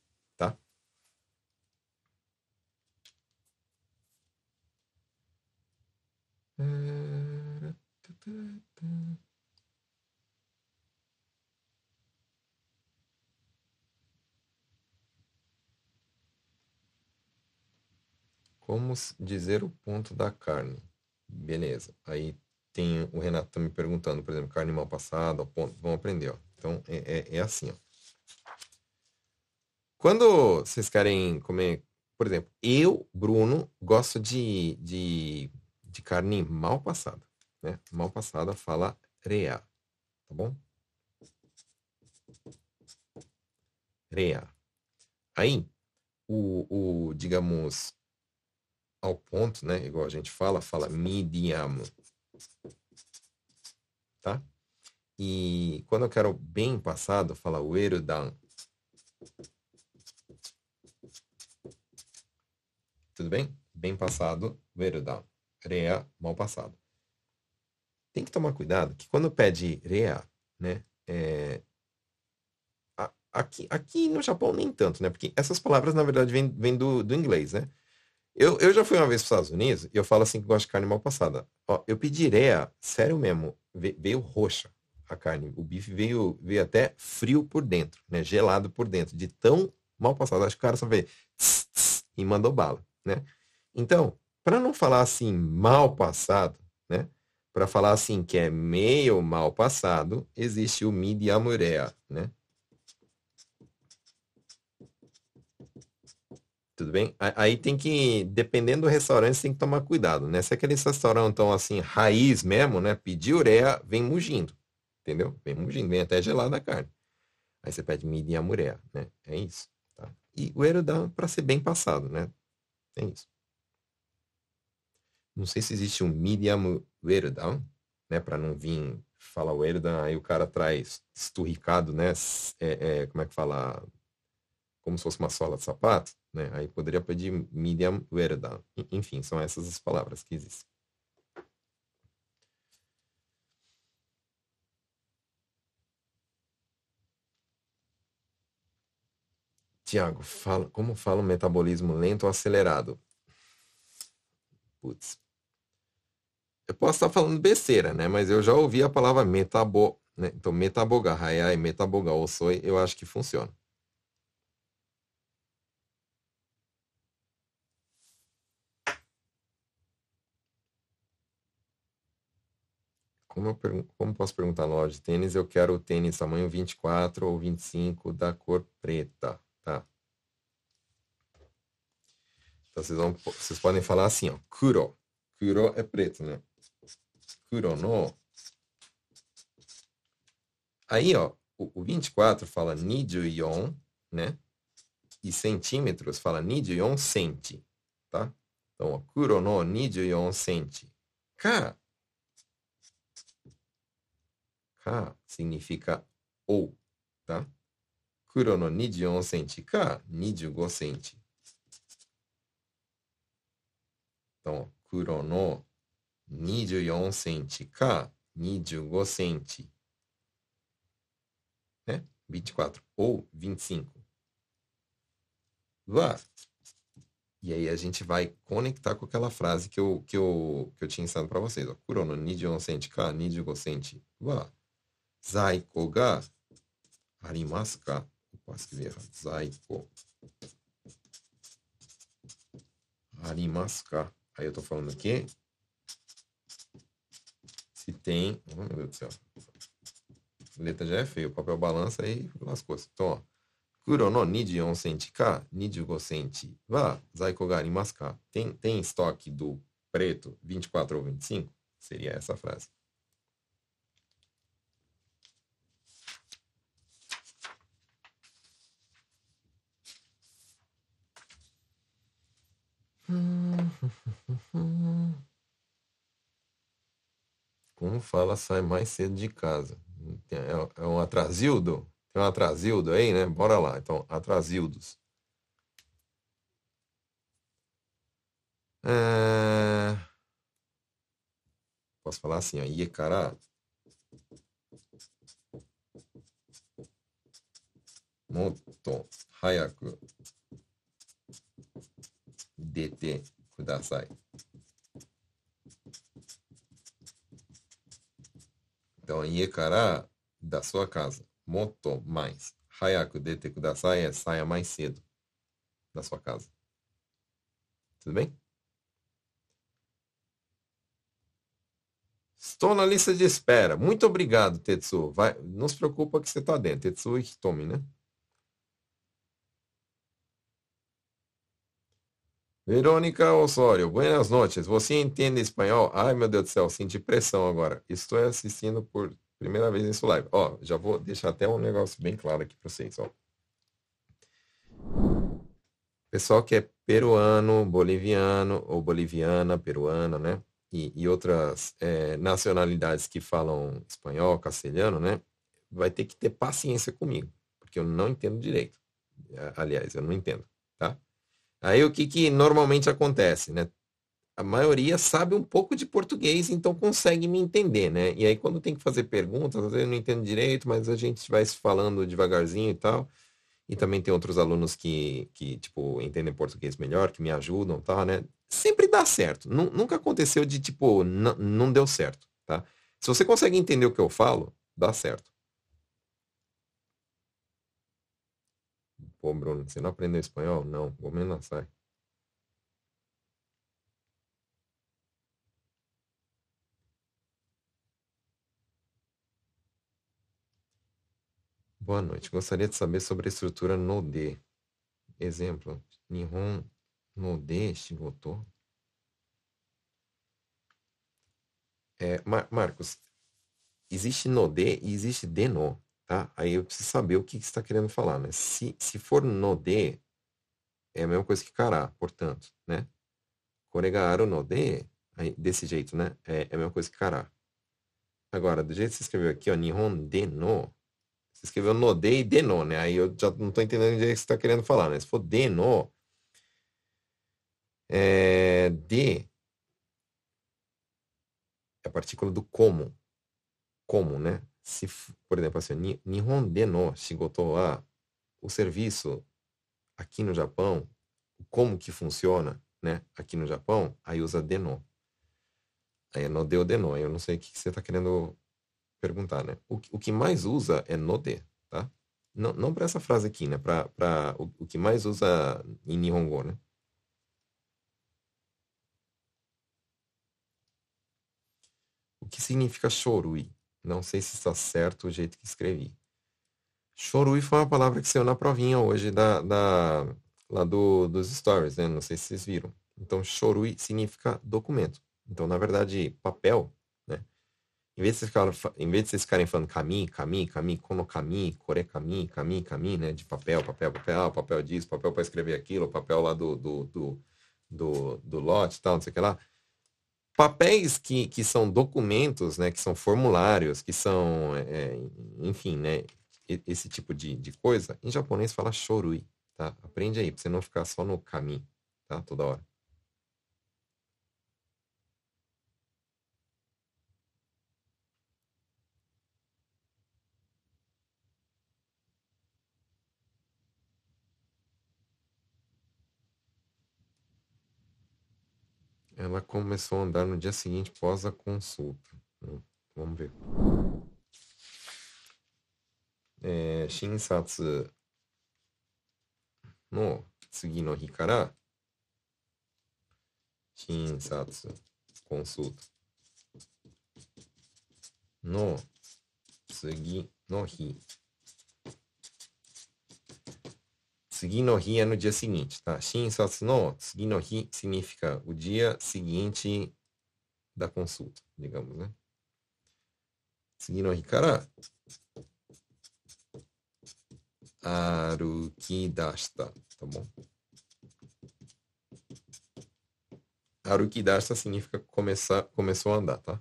Como dizer o ponto da carne? Beleza. Aí tem o Renato me perguntando, por exemplo, carne mal passada, ponto. Vamos aprender, ó. Então é, é, é assim, ó. Quando vocês querem comer, por exemplo, eu, Bruno, gosto de, de, de carne mal passada né? Mal passada fala rea, tá bom? Rea. Aí, o, o, digamos, ao ponto, né? Igual a gente fala, fala medium. Tá? E quando eu quero bem passado, fala uerudan. Tudo bem? Bem passado, uerudan. Rea, mal passado tem que tomar cuidado que quando pede rea, né, é, aqui, aqui no Japão nem tanto, né? Porque essas palavras, na verdade, vêm, do, do inglês, né? Eu, eu já fui uma vez para os Estados Unidos e eu falo assim que gosto de carne mal passada. Ó, eu pedi ireia, sério mesmo, veio roxa a carne. O bife veio, veio até frio por dentro, né? Gelado por dentro, de tão mal passado. Acho que o cara só veio tss, tss, e mandou bala, né? Então, para não falar assim mal passado, né? Para falar assim que é meio mal passado, existe o mediamurea, né? Tudo bem? Aí tem que, dependendo do restaurante, tem que tomar cuidado, né? Se aqueles restaurantes estão assim, raiz mesmo, né? Pedir ureia, vem mugindo. Entendeu? Vem mugindo, vem até gelada a carne. Aí você pede medium ureia, né? É isso. Tá? E o erudan para ser bem passado, né? É isso. Não sei se existe um medium erudan, né? Para não vir falar o erudan, aí o cara traz esturricado, né? É, é, como é que fala? Como se fosse uma sola de sapato né? Aí poderia pedir medium verda. Enfim, são essas as palavras que existem. Tiago, fala, como fala o metabolismo lento ou acelerado? Putz. Eu posso estar falando besteira, né? Mas eu já ouvi a palavra metabo, né? Então, metaboga, e metaboga, ou soy, eu acho que funciona. Como, eu como posso perguntar na loja de tênis? Eu quero o tênis tamanho 24 ou 25 da cor preta, tá? Então vocês, vão, vocês podem falar assim, ó, kuro. Kuro é preto, né? 黒の、aí ó, o, o 24 fala 24, né? E centímetros fala 24 sente, tá? Então, ó, kuro no 24 centi. Ka. Ka significa ou, tá? Kuro no 24 centi ka 25 sente. Então, ó, kuro no 24センチか25センチ。Né? 24 ou 25. Wa. E aí a gente vai conectar com aquela frase que eu, que eu, que eu tinha ensinado para vocês. Kuro no 24センチか25センチは在庫がありますか Posso escrever errado. 在庫ありますか Aí eu tô falando aqui se tem. Oh, meu Deus do céu. A letra já é feia, o papel balança e lascou coisas. Então, ó. Kurono no Niji Onsentika, Niji Gosenti, Vá, Zaikogari Masca. Tem, tem estoque do preto 24 ou 25? Seria essa frase. Hum. Como fala, sai mais cedo de casa. É, é um atrasildo? Tem um atrasildo aí, né? Bora lá. Então, atrasildos. É... Posso falar assim, ó. Iekará. Moto hayaku 出て Então, iekara da sua casa. Moto mais. Hayaku dete kudasai é saia mais cedo da sua casa. Tudo bem? Estou na lista de espera. Muito obrigado, Tetsuo. Vai, não se preocupa que você está dentro. Tetsuo Hitomi, né? Verônica Osório, buenas noches. Você entende espanhol? Ai, meu Deus do céu, senti pressão agora. Estou assistindo por primeira vez nesse live. Ó, já vou deixar até um negócio bem claro aqui para vocês, ó. Pessoal que é peruano, boliviano ou boliviana, peruana, né? E, e outras é, nacionalidades que falam espanhol, castelhano, né? Vai ter que ter paciência comigo, porque eu não entendo direito. Aliás, eu não entendo? Aí o que, que normalmente acontece, né? a maioria sabe um pouco de português, então consegue me entender, né? E aí quando tem que fazer perguntas, às vezes eu não entendo direito, mas a gente vai se falando devagarzinho e tal. E também tem outros alunos que, que tipo, entendem português melhor, que me ajudam e tal, né? Sempre dá certo. Nunca aconteceu de, tipo, não deu certo, tá? Se você consegue entender o que eu falo, dá certo. Pô, Bruno, você não aprendeu espanhol? Não, vou me lançar. Boa noite. Gostaria de saber sobre a estrutura Node. Exemplo, Nihon Node Shigoto. É, Mar Marcos, existe Node e existe Deno, tá? Aí eu preciso saber o que você está querendo falar, né? Se, se for Node, é a mesma coisa que Kara, portanto, né? Koregaru Node, aí, desse jeito, né? É, é a mesma coisa que Kara. Agora, do jeito que você escreveu aqui, ó, Nihon Deno, você escreveu no de e deno, né? Aí eu já não estou entendendo o que você está querendo falar, né? Se for deno, é, de é a partícula do como. Como, né? Se, por exemplo, assim, Nihon deno shigoto wa, o serviço aqui no Japão, como que funciona, né? Aqui no Japão, aí usa deno. Aí é no de ou deno. Eu não sei o que você está querendo perguntar, né? O, o que mais usa é node, tá? Não, não para essa frase aqui, né? Para o, o que mais usa em Nihongo, né? O que significa shorui? Não sei se está certo o jeito que escrevi. Shorui foi uma palavra que saiu na provinha hoje da, da, lá do, dos stories, né? Não sei se vocês viram. Então, shorui significa documento. Então, na verdade, papel em vez, de vocês em vez de vocês ficarem falando caminho, caminho, caminho, kono core caminho, caminho, caminho, né? De papel, papel, papel, papel disso, papel para escrever aquilo, papel lá do, do, do, do, do lote tal, não sei o que lá. Papéis que, que são documentos, né? Que são formulários, que são, é, enfim, né? Esse tipo de, de coisa, em japonês fala shorui, tá? Aprende aí, para você não ficar só no caminho, tá? Toda hora. Ela começou a andar no dia seguinte após a consulta. Hum, vamos ver. É, Shinsatsu no tsugi no hi kara Shinsatsu consulta no tsugi no hi Sugi no hi é no dia seguinte, tá? Shinsatsu no sugi no hi significa o dia seguinte da consulta, digamos, né? Sugi no hi kara arukidashita, tá bom? Aruki dasta significa começar, começou a andar, tá?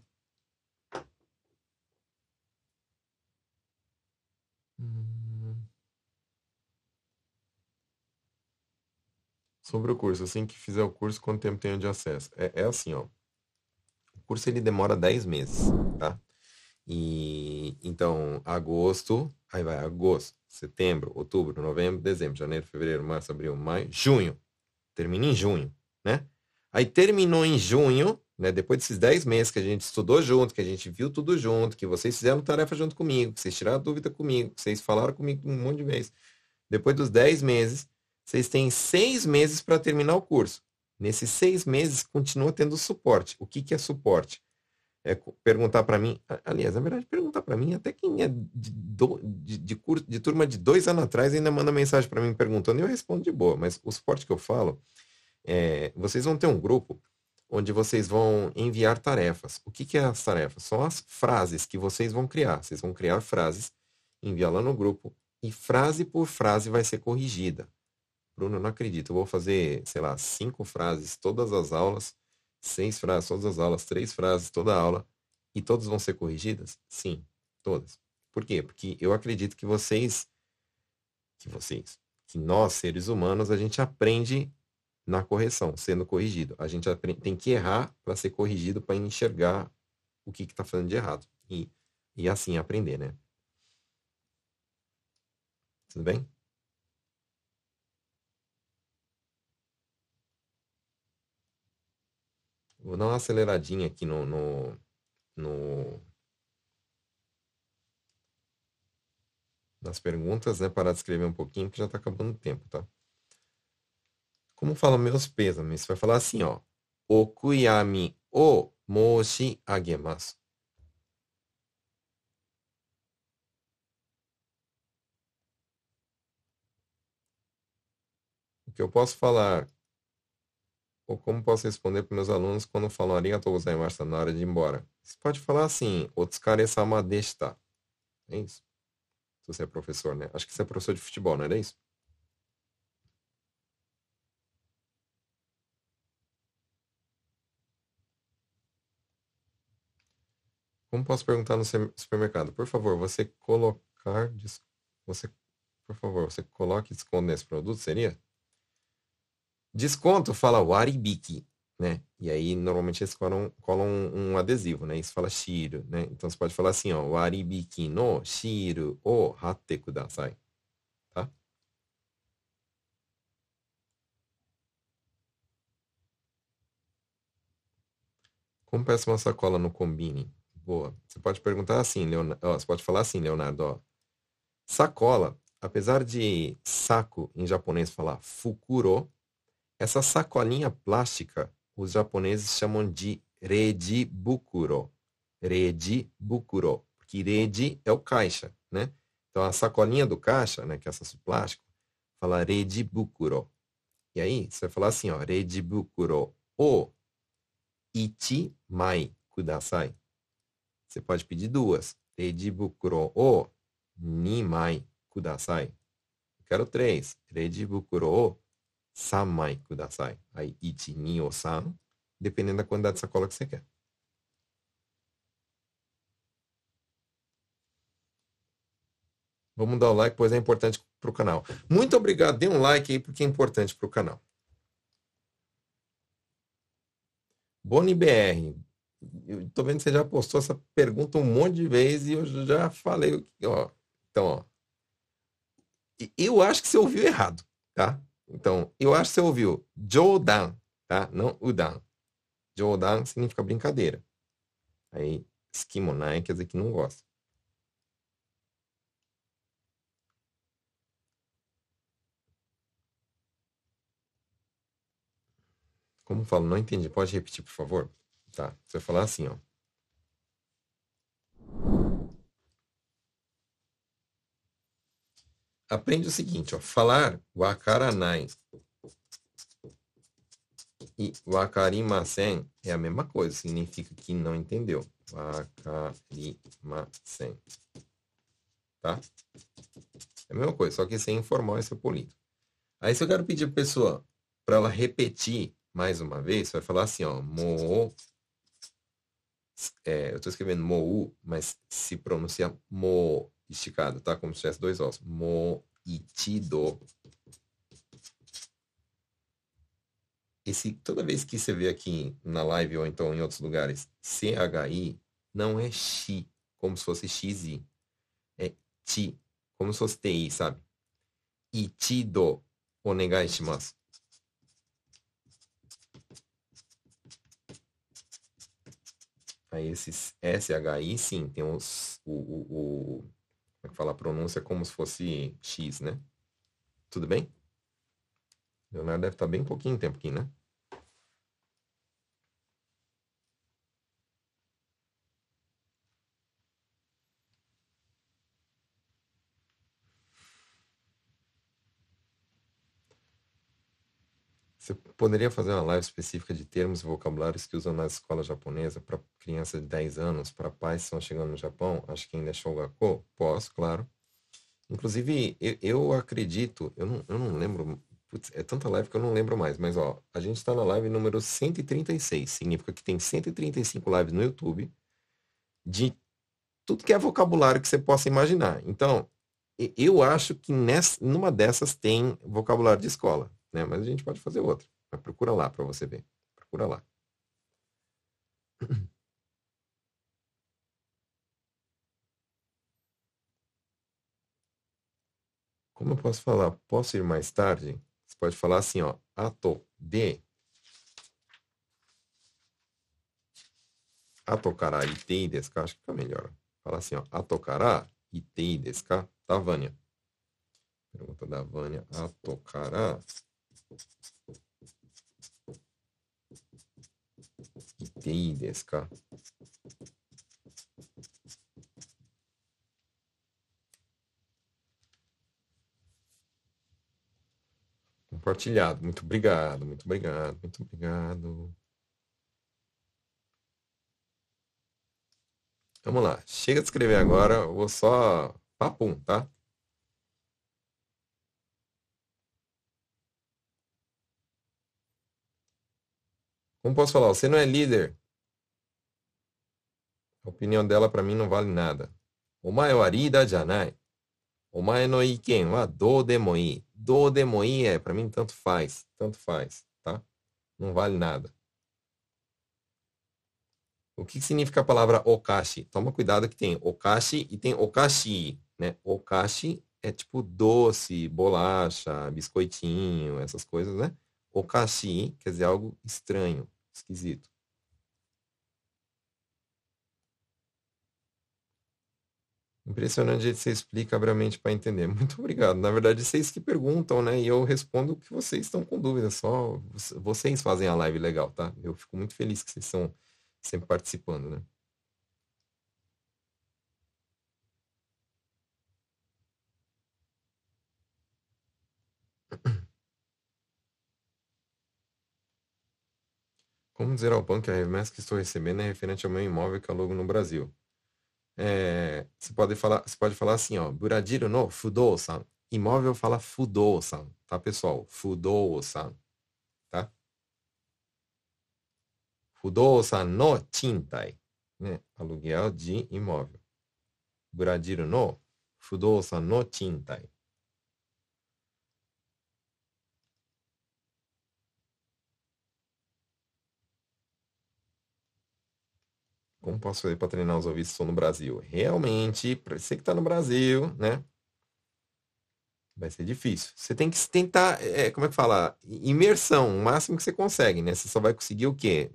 Sobre o curso, assim que fizer o curso, quanto tempo tenho de acesso? É, é assim, ó. O curso ele demora 10 meses, tá? E então, agosto, aí vai agosto, setembro, outubro, novembro, dezembro, janeiro, fevereiro, março, abril, maio, junho. Termina em junho, né? Aí terminou em junho, né? Depois desses 10 meses que a gente estudou junto, que a gente viu tudo junto, que vocês fizeram tarefa junto comigo, que vocês tiraram dúvida comigo, que vocês falaram comigo um monte de vezes. Depois dos 10 meses, vocês têm seis meses para terminar o curso. Nesses seis meses, continua tendo suporte. O que, que é suporte? É perguntar para mim, aliás, na verdade, perguntar para mim, até quem é de, de, de, curso, de turma de dois anos atrás ainda manda mensagem para mim perguntando e eu respondo de boa. Mas o suporte que eu falo, é, vocês vão ter um grupo onde vocês vão enviar tarefas. O que, que é as tarefas? São as frases que vocês vão criar. Vocês vão criar frases, enviar lá no grupo e frase por frase vai ser corrigida. Bruno, eu não acredito. Eu vou fazer, sei lá, cinco frases todas as aulas, seis frases todas as aulas, três frases toda aula, e todas vão ser corrigidas? Sim, todas. Por quê? Porque eu acredito que vocês, que vocês, que nós, seres humanos, a gente aprende na correção, sendo corrigido. A gente tem que errar para ser corrigido, para enxergar o que está fazendo de errado. E, e assim aprender, né? Tudo bem? Vou dar uma aceleradinha aqui no, no, no nas perguntas, né? Parar de escrever um pouquinho, que já está acabando o tempo, tá? Como falam meus pêsames? Você vai falar assim, ó. Okuyami o moshi agemasu. O que eu posso falar, ou como posso responder para meus alunos quando falam arigatou gozaimasu na hora de ir embora? Você pode falar assim, otsukare-sama deshita. É isso. Se você é professor, né? Acho que você é professor de futebol, não é isso? Como posso perguntar no supermercado? Por favor, você colocar. Você, por favor, você coloque desconto nesse produto, seria? Desconto fala waribiki, né? E aí, normalmente, eles colam, colam um, um, adesivo, né? Isso fala shiro, né? Então, você pode falar assim, ó. Waribiki no shiro o hatte kudasai. Tá? Como peço uma sacola no combine? Boa. Você pode perguntar assim, Leonardo. você pode falar assim, Leonardo, ó. Sacola, apesar de saco em japonês falar fukuro, essa sacolinha plástica, os japoneses chamam de reji bukuro. Reji bukuro. Porque reji é o caixa, né? Então a sacolinha do caixa, né, que é essa plástico, fala reji bukuro. E aí, você vai falar assim, ó, reji bukuro o ichi mai kudasai. Você pode pedir duas. Redibukuro o nimai kudasai. quero três. Redibukuro o samai kudasai. Aí, ichi, ni ou san, dependendo da quantidade de sacola que você quer. Vamos dar o like, pois é importante para o canal. Muito obrigado. Dê um like aí, porque é importante para o canal. Boni BR, eu tô vendo que você já postou essa pergunta um monte de vezes e eu já falei, ó. Então, ó. Eu acho que você ouviu errado, tá? Então, eu acho que você ouviu Jodan, tá? Não Udan. Jodan significa brincadeira. Aí, Skimonai quer dizer que não gosta. Como falo? Não entendi. Pode repetir, por favor? Tá, você vai falar assim, ó. Aprende o seguinte, ó. Falar wakaranai e wakarimasen é a mesma coisa. Significa que não entendeu. Wakarimasen. Tá? É a mesma coisa, só que sem informal e ser polido. Aí se eu quero pedir a pessoa para ela repetir mais uma vez, você vai falar assim, ó. Mo é, eu estou escrevendo mou, mas se pronuncia mo esticado, tá? Como se tivesse dois ossos. Mo itido. Esse, toda vez que você vê aqui na live ou então em outros lugares, CHI não é chi, como se fosse XI. É ti, como se fosse TI, sabe? Itido onegai shimasu. Aí esses SHI, sim, tem os, o, o, o, como é que fala a pronúncia como se fosse X, né? Tudo bem? Leonardo deve estar bem pouquinho tempo aqui, né? Você poderia fazer uma live específica de termos e vocabulários que usam na escola japonesa para crianças de 10 anos, para pais que estão chegando no Japão? Acho que ainda é Shogako? Posso, claro. Inclusive, eu, eu acredito, eu não, eu não lembro, putz, é tanta live que eu não lembro mais, mas ó, a gente está na live número 136, significa que tem 135 lives no YouTube de tudo que é vocabulário que você possa imaginar. Então, eu acho que nessa, numa dessas tem vocabulário de escola né? Mas a gente pode fazer outra. Mas procura lá para você ver. Procura lá. Como eu posso falar? Posso ir mais tarde? Você pode falar assim, ó. Ato de. Atokara itei desu ka? Acho que fica melhor. Fala assim, ó. Atokara itei desu ka? Tá, Vânia? Pergunta da Vânia. Atokara itei desu ka? Compartilhado. Muito obrigado, muito obrigado, muito obrigado. Vamos lá. Chega de escrever agora. Eu vou só papum, tá? Como posso falar? Você não é líder. A opinião dela para mim não vale nada. Omae wa líder janai. Omae no iken wa do demo ii. Do demo ii é, para mim, tanto faz. Tanto faz, tá? Não vale nada. O que significa a palavra okashi? Toma cuidado que tem okashi e tem okashi, né? Okashi é tipo doce, bolacha, biscoitinho, essas coisas, né? Okashi quer dizer algo estranho, esquisito. Impressionante o jeito que você explica, abre a mente para entender. Muito obrigado. Na verdade, vocês que perguntam, né? E eu respondo o que vocês estão com dúvida. Só vocês fazem a live legal, tá? Eu fico muito feliz que vocês estão sempre participando, né? Como dizer ao banco que a remessa que estou recebendo é referente ao meu imóvel que alugo no Brasil? É, você, pode falar, você falar assim, ó, Buradiro no Fudou-san. Imóvel fala Fudou-san, tá, pessoal? Fudou-san. Fudosan no chintai, né? aluguel de imóvel. Brasil no Fudosan no chintai. Como posso fazer para treinar os ouvidos se no Brasil? Realmente, para você que está no Brasil, né? Vai ser difícil. Você tem que tentar, é, como é que fala? Imersão, o máximo que você consegue, né? Você só vai conseguir o quê?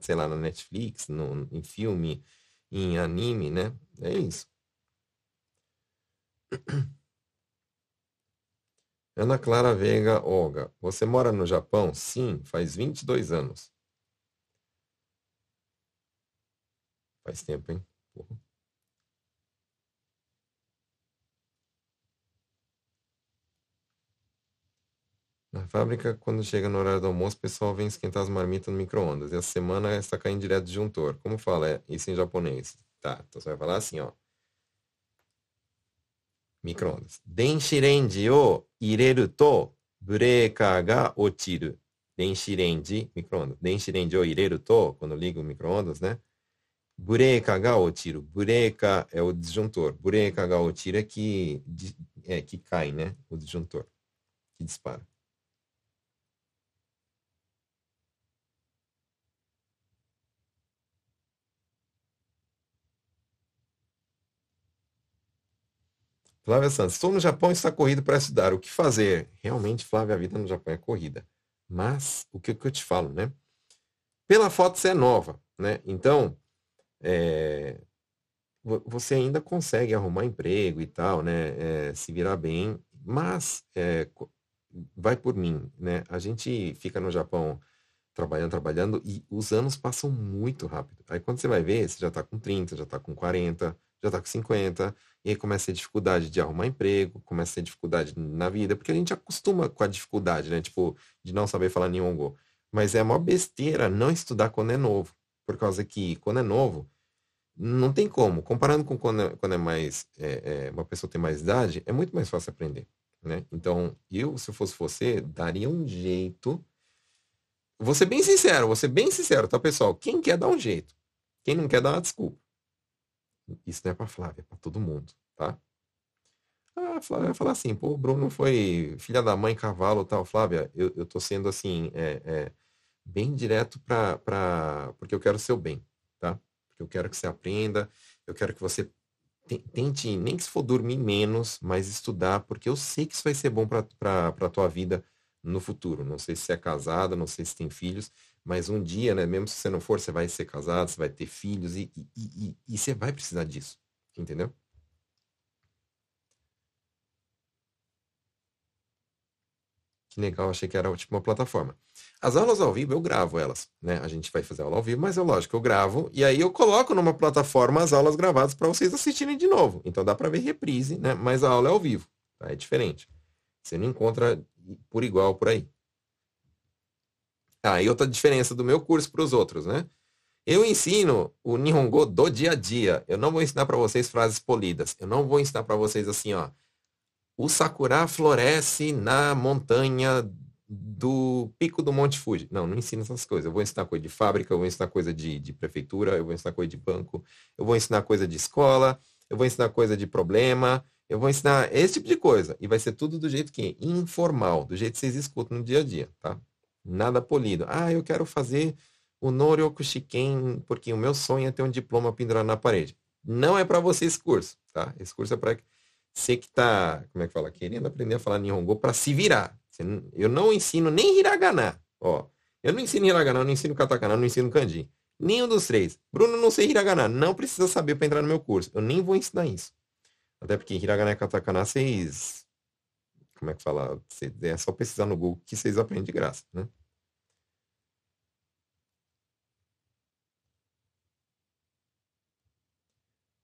sei lá, na Netflix, no, em filme, em anime, né? É isso. Ana Clara Veiga Olga, você mora no Japão? Sim, faz 22 anos. Faz tempo, hein? Porra. Na fábrica, quando chega no horário do almoço, o pessoal vem esquentar as marmitas no micro-ondas. E a semana está caindo direto do disjuntor. Como fala é, isso em japonês? Tá, então você vai falar assim, ó. Micro-ondas. Denshirenji o ireru to bureka ga ochiru. Denshirenji, micro-ondas. Denshirenji o ireru to, quando liga o micro-ondas, né? Bureka ga ochiru. Bureka é o disjuntor. Bureka ga ochiru é que, é que cai, né? O disjuntor. Que dispara. Flávia Santos, estou no Japão e está corrido para estudar. O que fazer? Realmente, Flávia, a vida no Japão é corrida. Mas, o que, que eu te falo, né? Pela foto você é nova, né? Então, é, você ainda consegue arrumar emprego e tal, né? É, se virar bem, mas é, vai por mim, né? A gente fica no Japão trabalhando, trabalhando e os anos passam muito rápido. Aí quando você vai ver, você já está com 30, já está com 40, já está com 50, e aí começa a dificuldade de arrumar emprego, começa a ter dificuldade na vida, porque a gente acostuma com a dificuldade, né? Tipo, de não saber falar Nihongo. Mas é uma besteira não estudar quando é novo. Por causa que quando é novo, não tem como. Comparando com quando é, quando é mais. É, é, uma pessoa tem mais idade, é muito mais fácil aprender. Né? Então, eu, se eu fosse você, daria um jeito. Vou ser bem sincero, vou ser bem sincero, tá, pessoal? Quem quer dar um jeito? Quem não quer dar uma desculpa? Isso não é para Flávia, é para todo mundo, tá? Ah, a Flávia vai falar assim, pô, o Bruno foi filha da mãe, cavalo tal. Flávia, eu, eu tô sendo assim, é, é, bem direto para porque eu quero o seu bem, tá? Porque eu quero que você aprenda, eu quero que você tente, nem que se for dormir menos, mas estudar, porque eu sei que isso vai ser bom para a tua vida no futuro. Não sei se você é casada, não sei se tem filhos, mas um dia, né, mesmo se você não for, você vai ser casado, você vai ter filhos e, e, e, e você vai precisar disso, entendeu? Que legal, achei que era tipo uma plataforma. As aulas ao vivo eu gravo elas, né? A gente vai fazer aula ao vivo, mas é lógico, eu gravo e aí eu coloco numa plataforma as aulas gravadas para vocês assistirem de novo. Então dá para ver reprise, né? Mas a aula é ao vivo, tá? É diferente. Você não encontra por igual por aí. Ah, e outra diferença do meu curso para os outros, né? Eu ensino o Nihongo do dia a dia. Eu não vou ensinar para vocês frases polidas. Eu não vou ensinar para vocês assim, ó. O sakura floresce na montanha do pico do Monte Fuji. Não, não ensino essas coisas. Eu vou ensinar coisa de fábrica, eu vou ensinar coisa de, de prefeitura, eu vou ensinar coisa de banco, eu vou ensinar coisa de escola, eu vou ensinar coisa de problema, eu vou ensinar esse tipo de coisa. E vai ser tudo do jeito que? Informal, do jeito que vocês escutam no dia a dia, tá? Nada polido. Ah, eu quero fazer o Noryoku Shiken porque o meu sonho é ter um diploma pendurado na parede. Não é para você esse curso, tá? Esse curso é para você que tá, como é que fala, querendo aprender a falar Nihongo para se virar. Eu não ensino nem hiragana, ó. Eu não ensino hiragana, eu não ensino katakana, eu não ensino kanji. Nenhum dos três. Bruno, não sei hiragana. Não precisa saber para entrar no meu curso. Eu nem vou ensinar isso. Até porque hiragana e katakana, vocês... Como é que fala? É só pesquisar no Google que vocês aprendem de graça, né?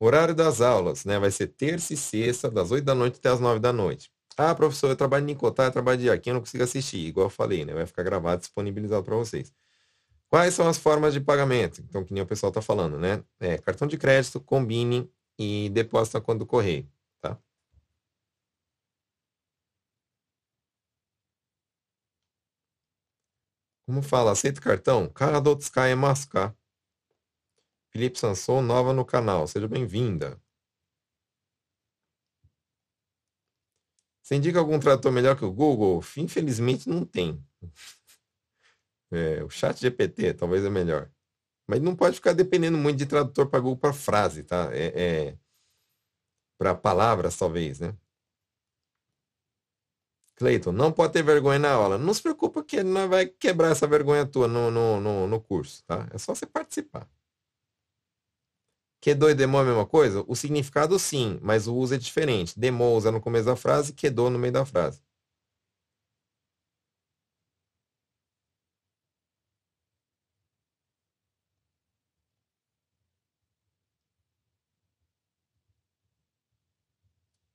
Horário das aulas, né? Vai ser terça e sexta, das 8 da noite até as 9 da noite. Ah, professor, eu trabalho em Nicotá, eu trabalho de aqui, eu não consigo assistir. Igual eu falei, né? Vai ficar gravado, disponibilizado para vocês. Quais são as formas de pagamento? Então, que nem o pessoal está falando, né? É, cartão de crédito, combine e depósito a conta do correio, tá? Como fala? Aceita cartão? Kado tsukaemasu ka? Felipe Sanson, nova no canal. Seja bem-vinda. Você indica algum tradutor melhor que o Google? Infelizmente não tem. É, o chat GPT talvez é melhor. Mas não pode ficar dependendo muito de tradutor para Google para frase, tá? É, é para palavras, talvez, né? Cleiton, não pode ter vergonha na aula. Não se preocupa que não vai quebrar essa vergonha tua no, no, no, no curso, tá? É só você participar. Quedou e demo é a mesma coisa? O significado sim, mas o uso é diferente. Demo usa no começo da frase, quedou no meio da frase.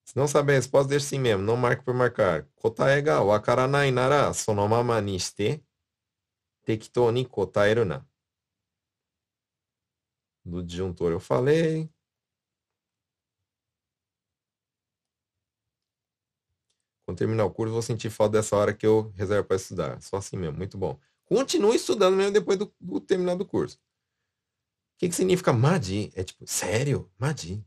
Se não saber a resposta, deixa assim mesmo. Não marque por marcar. Kotae wa karanai nara sonomama ni shite tekitou ni kotaeru na. Do disjuntor eu falei. Quando terminar o curso, vou sentir falta dessa hora que eu reservo para estudar. Só assim mesmo, muito bom. Continue estudando mesmo depois do, do terminar do curso. O que, que significa Madi? É tipo, sério? Madi?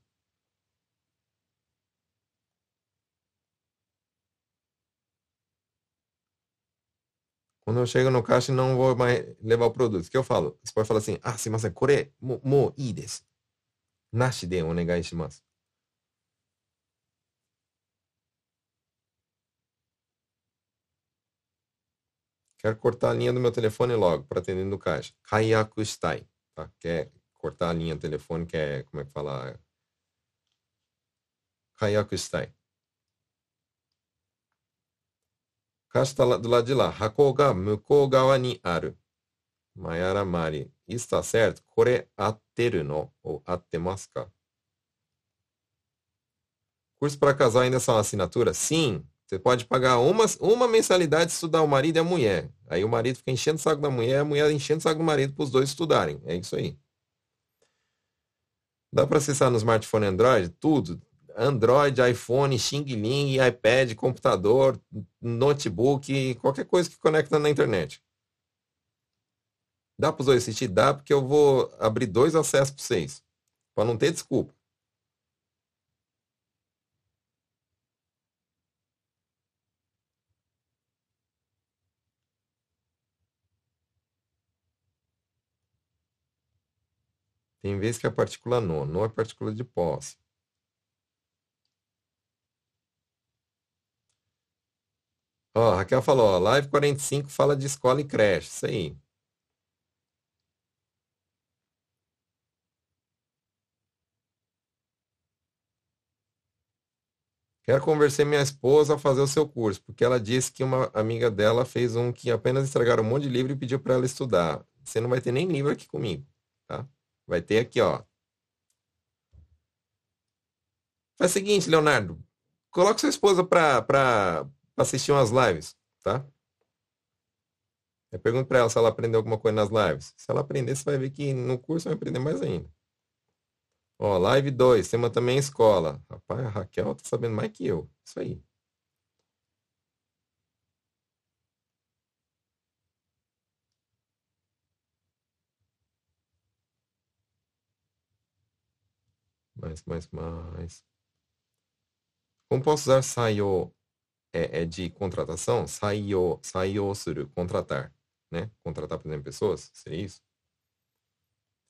Quando eu chego no caixa, não vou mais levar o produto. O que eu falo? Você pode falar assim, ah, onegai shimasu. Quero cortar a linha do meu telefone logo, para atender no caixa. Kaiyaku shitai. Tá? Quer cortar a linha do telefone, quer, como é que fala? Kaiyaku shitai. Caixa está do lado de lá. Hako ga mukou gawa ni aru. Mayara Mari. Está certo? Kore atteru no? Ou attemasu ka? Curso para casal ainda são assinatura? Sim. Você pode pagar uma, uma mensalidade estudar o marido e a mulher. Aí o marido fica enchendo o saco da mulher, a mulher enchendo o saco do marido para os dois estudarem. É isso aí. Dá para acessar no smartphone Android? Tudo. Android, iPhone, Xing Ling, iPad, computador, notebook, qualquer coisa que conecta na internet. Dá para os dois assistir? Dá, porque eu vou abrir dois acessos para vocês, para não ter desculpa. Tem vez que a partícula nono, não é partícula de posse. Ó, Raquel falou, ó, live 45 fala de escola e creche. Isso aí. Quero convencer minha esposa a fazer o seu curso, porque ela disse que uma amiga dela fez um que apenas estragaram um monte de livro e pediu para ela estudar. Você não vai ter nem livro aqui comigo, tá? Vai ter aqui, ó. Faz o seguinte, Leonardo. Coloca sua esposa para assistir umas lives, tá? Eu pergunto para ela se ela aprendeu alguma coisa nas lives. Se ela aprender, você vai ver que no curso vai aprender mais ainda. Ó, live 2, tema também é escola. Rapaz, a Raquel tá sabendo mais que eu. Isso aí. Mais, mais, mais. Como posso usar saio é, é de contratação? Saio suru, contratar, né? Contratar, por exemplo, pessoas, seria isso?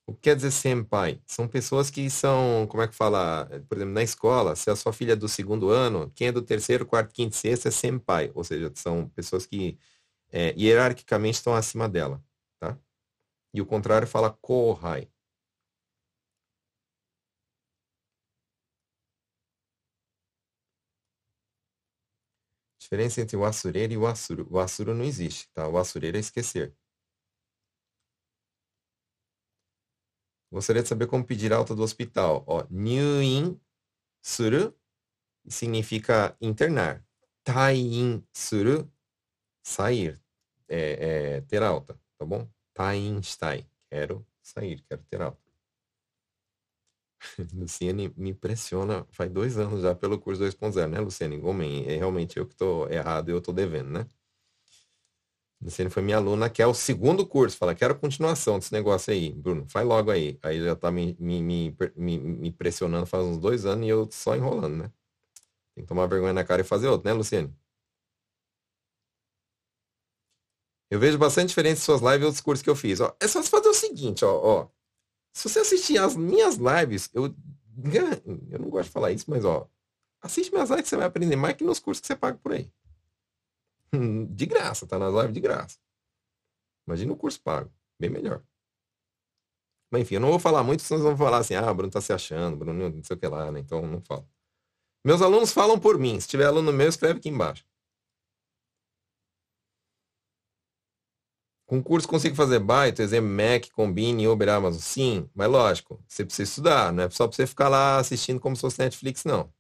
O que quer dizer senpai? São pessoas que são, como é que fala? Por exemplo, na escola, se a sua filha é do segundo ano, quem é do terceiro, quarto, quinto, sexto é senpai. Ou seja, são pessoas que é, hierarquicamente estão acima dela, tá? E o contrário fala kohai. Diferença entre o asureiro e o asuro. O asuro não existe, tá? O asureiro é esquecer. Gostaria de saber como pedir alta do hospital. Ó, nyuin suru significa internar. Taiin suru, sair, é, é, ter alta, tá bom? Taiin stai, quero sair, quero ter alta. Luciane me impressiona, faz dois anos já pelo curso 2.0, né, Luciane? Homem, é realmente eu que estou errado e eu estou devendo, né? Luciane foi minha aluna, que é o segundo curso. Fala, quero continuação desse negócio aí. Bruno, faz logo aí. Aí já tá me, me, me, me, pressionando faz uns dois anos e eu só enrolando, né? Tem que tomar vergonha na cara e fazer outro, né, Luciane? Eu vejo bastante diferença em suas lives e outros cursos que eu fiz. Ó, é só fazer o seguinte, ó, ó. Se você assistir as minhas lives, eu, eu não gosto de falar isso, mas ó, assiste minhas lives você vai aprender mais que nos cursos que você paga por aí. De graça, tá nas lives de graça. Imagina o curso pago. Bem melhor. Mas enfim, eu não vou falar muito, senão vão falar assim, ah, Bruno tá se achando, Bruno não sei o que lá, né? Então não falo. Meus alunos falam por mim. Se tiver aluno meu, escreve aqui embaixo. Com curso consigo fazer baita, exemplo, Mac, Combine, Uber, Amazon? Sim, mas lógico, você precisa estudar, não é só para você ficar lá assistindo como se fosse Netflix, não.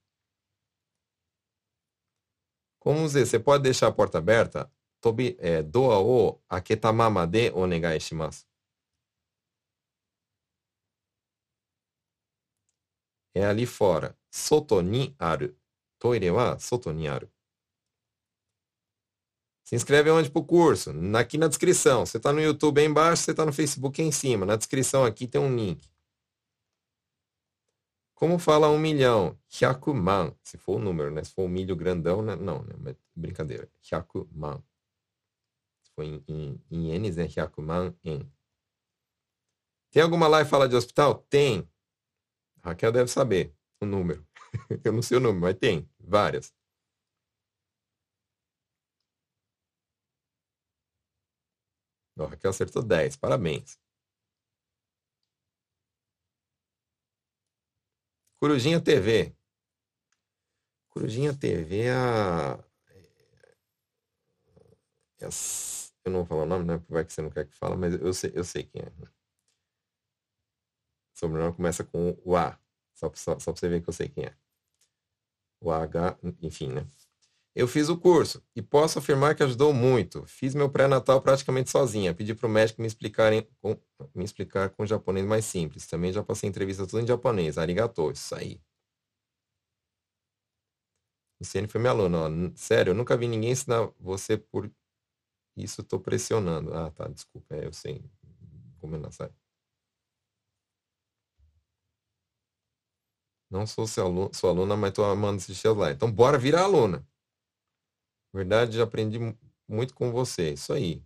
Como dizer, você pode deixar a porta aberta? Tobi, é, doa o aketamama de onegai shimasu. É ali fora. Soto ni aru. Toire wa soto ni aru. Se inscreve onde pro curso? Aqui na descrição. Você está no YouTube aí embaixo, você está no Facebook aí em cima. Na descrição aqui tem um link. Como fala um milhão? Hyakuman. Se for o número, né? Se for um milho grandão, né? não, né? Brincadeira. Hyakuman. Se for em, em, em ienes, é Hyakuman em. Tem alguma live fala de hospital? Tem. Raquel deve saber o número. Eu não sei o número, mas tem. Várias. Ó, Raquel acertou 10. Parabéns. Corujinha TV. Corujinha TV é a... é a... Eu não vou falar o nome, né? Vai que você não quer que fala, mas eu sei, eu sei quem é. Sobrenome começa com o A. Só, só, só pra você ver que eu sei quem é. O H, enfim, né? Eu fiz o curso e posso afirmar que ajudou muito. Fiz meu pré-natal praticamente sozinha. Pedi para o médico me, explicarem, com, me explicar com japonês mais simples. Também já passei entrevista tudo em japonês. Arigato, isso aí. Luciane foi minha aluna. Ó. Sério, eu nunca vi ninguém ensinar você por isso. Estou pressionando. Ah, tá, desculpa. É, eu sei. Como não sai. Não sou seu aluno, sua aluna, mas estou amando assistir as lives. Então, bora virar aluna. Verdade, já aprendi muito com você. Isso aí.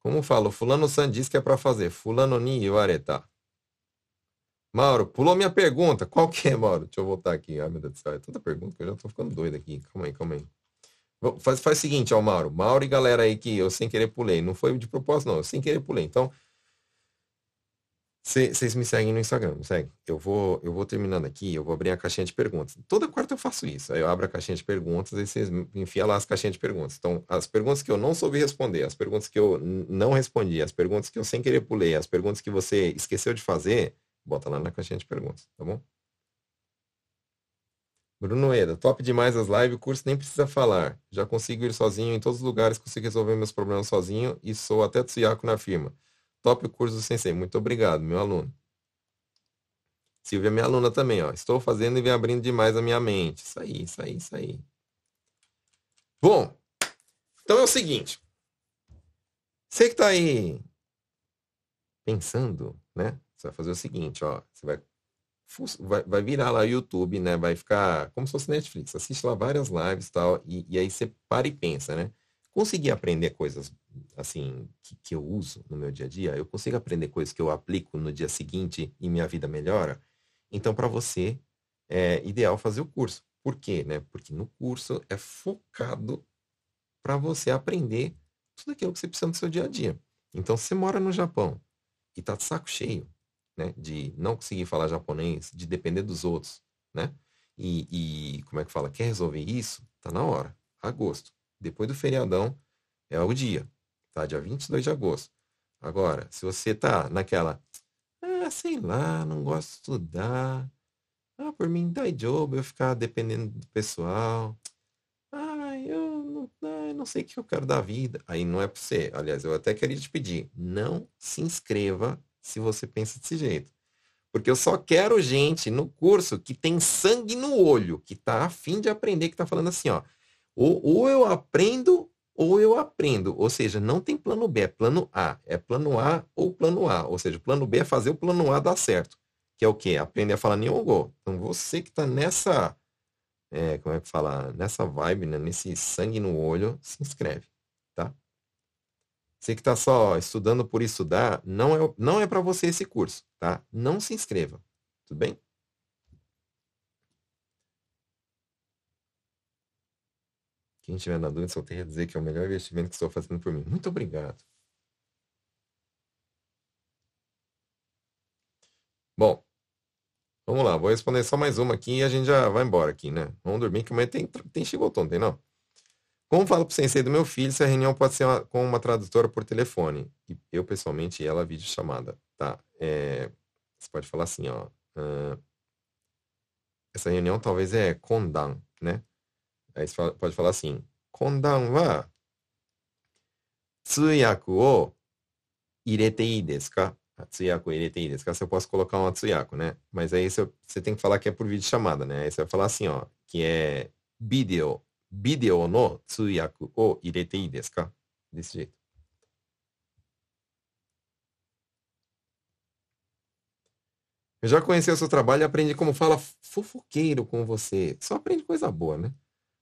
Como falo, fulano san diz que é para fazer. Fulano ni iwareta. Mauro, pulou minha pergunta. Qual que é, Mauro? Deixa eu voltar aqui. Ai, meu Deus do céu. É tanta pergunta que eu já tô ficando doido aqui. Calma aí, calma aí. Faz, faz o seguinte, ó, Mauro. Mauro e galera aí que eu sem querer pulei. Não foi de propósito, não. Eu sem querer pulei. Então, vocês me seguem no Instagram, segue. Eu vou, eu vou terminando aqui, eu vou abrir a caixinha de perguntas. Toda quarta eu faço isso. Aí eu abro a caixinha de perguntas e vocês enfiam lá as caixinhas de perguntas. Então, as perguntas que eu não soube responder, as perguntas que eu não respondi, as perguntas que eu sem querer pulei, as perguntas que você esqueceu de fazer, bota lá na caixinha de perguntas, tá bom? Bruno Eda, top demais as lives, o curso nem precisa falar. Já consigo ir sozinho em todos os lugares, consigo resolver meus problemas sozinho e sou até Tsuyaku na firma. Top o curso do Sensei. Muito obrigado, meu aluno. Silvia, minha aluna também, ó. Estou fazendo e vem abrindo demais a minha mente. Isso aí, isso aí, isso aí. Bom, então é o seguinte. Você que está aí pensando, né? Você vai fazer o seguinte, ó. Você vai, vai, vai virar lá o YouTube, né? Vai ficar como se fosse Netflix. Assiste lá várias lives tal, e tal. E aí você para e pensa, né? Conseguir aprender coisas assim que, que, eu uso no meu dia a dia, eu consigo aprender coisas que eu aplico no dia seguinte e minha vida melhora. Então, para você, é ideal fazer o curso. Por quê? Né? Porque no curso é focado para você aprender tudo aquilo que você precisa no seu dia a dia. Então, se você mora no Japão e tá de saco cheio, né, de não conseguir falar japonês, de depender dos outros, né? E, e como é que fala? Quer resolver isso? Tá na hora. Agosto. Depois do feriadão é o dia tá? Dia 22 de agosto. Agora, se você tá naquela, ah, sei lá, não gosto de estudar, ah, por mim dá job eu ficar dependendo do pessoal, ah, eu não, ah, não sei o que eu quero da vida. Aí não é para você. Aliás, eu até queria te pedir, não se inscreva se você pensa desse jeito. Porque eu só quero gente no curso que tem sangue no olho, que tá afim de aprender, que tá falando assim, ó. Ou, ou eu aprendo ou eu aprendo. Ou seja, não tem plano B, é plano A. É plano A ou plano A. Ou seja, o plano B é fazer o plano A dar certo. Que é o quê? Aprender a falar Nihongo. Então, você que está nessa, é, como é que fala? Nessa vibe, né? nesse sangue no olho, se inscreve, tá? Você que está só estudando por estudar, não é, não é para você esse curso, tá? Não se inscreva, tudo bem? Quem tiver na dúvida, só tenho a dizer que é o melhor investimento que estou fazendo por mim. Muito obrigado. Bom, vamos lá. Vou responder só mais uma aqui e a gente já vai embora aqui, né? Vamos dormir que amanhã tem, tem Shigoton, tem não? Como falo pro sensei do meu filho se a reunião pode ser uma, com uma tradutora por telefone? E eu, pessoalmente, ela vídeo chamada, tá? É, você pode falar assim, ó. Uh, essa reunião talvez é Kondan, né? Aí você pode falar assim, kondan wa tsuyaku o? Tsuyaku posso colocar uma tsuyaku, né? Mas aí você, você tem que falar que é por vídeo chamada, né? Aí você vai falar assim, ó, que é vídeo, vídeo no tsuyaku o? Desse jeito. Eu já conheci o seu trabalho e aprendi como fala fofoqueiro com você. Só aprende coisa boa, né?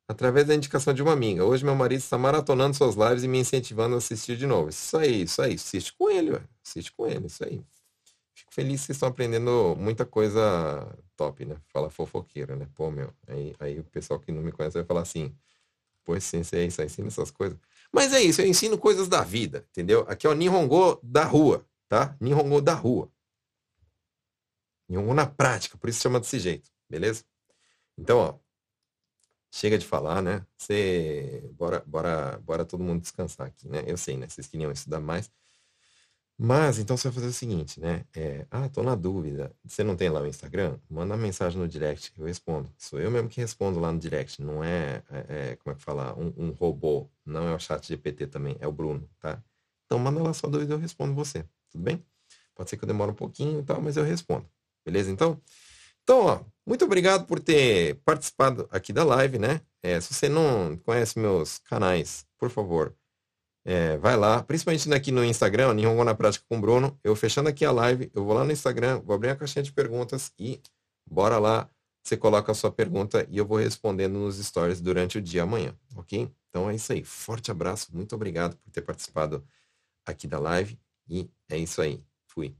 Através da indicação de uma amiga. Hoje meu marido está maratonando suas lives e me incentivando a assistir de novo. Isso aí, isso aí. Assiste com ele, ué. Assiste com ele, isso aí. Fico feliz que vocês estão aprendendo muita coisa top, né? Fala fofoqueira, né? Pô, meu. Aí, aí o pessoal que não me conhece vai falar assim, pô, ciência é isso, ensina essas coisas. Mas é isso, eu ensino coisas da vida, entendeu? Aqui é o Nihongo da rua, tá? Nihongo da rua. Nihongo na prática, por isso chama desse jeito, beleza? Então, ó, chega de falar, né? Você, bora, bora, bora todo mundo descansar aqui, né? Eu sei, né? Vocês queriam estudar mais. Mas, então você vai fazer o seguinte, né? É, ah, tô na dúvida. Você não tem lá o Instagram? Manda uma mensagem no direct, eu respondo. Sou eu mesmo que respondo lá no direct. Não é, é, é como é que fala? Um, um, robô. Não é o chat GPT também, é o Bruno, tá? Então manda lá sua dúvida, eu respondo você. Tudo bem? Pode ser que eu demore um pouquinho e tal, mas eu respondo. Beleza, então? Então, ó, muito obrigado por ter participado aqui da live, né? É, se você não conhece meus canais, por favor, é, vai lá, principalmente aqui no Instagram, Nihongo na Prática com o Bruno. Eu fechando aqui a live, eu vou lá no Instagram, vou abrir a caixinha de perguntas e bora lá. Você coloca a sua pergunta e eu vou respondendo nos stories durante o dia amanhã, ok? Então é isso aí. Forte abraço, muito obrigado por ter participado aqui da live. E é isso aí. Fui.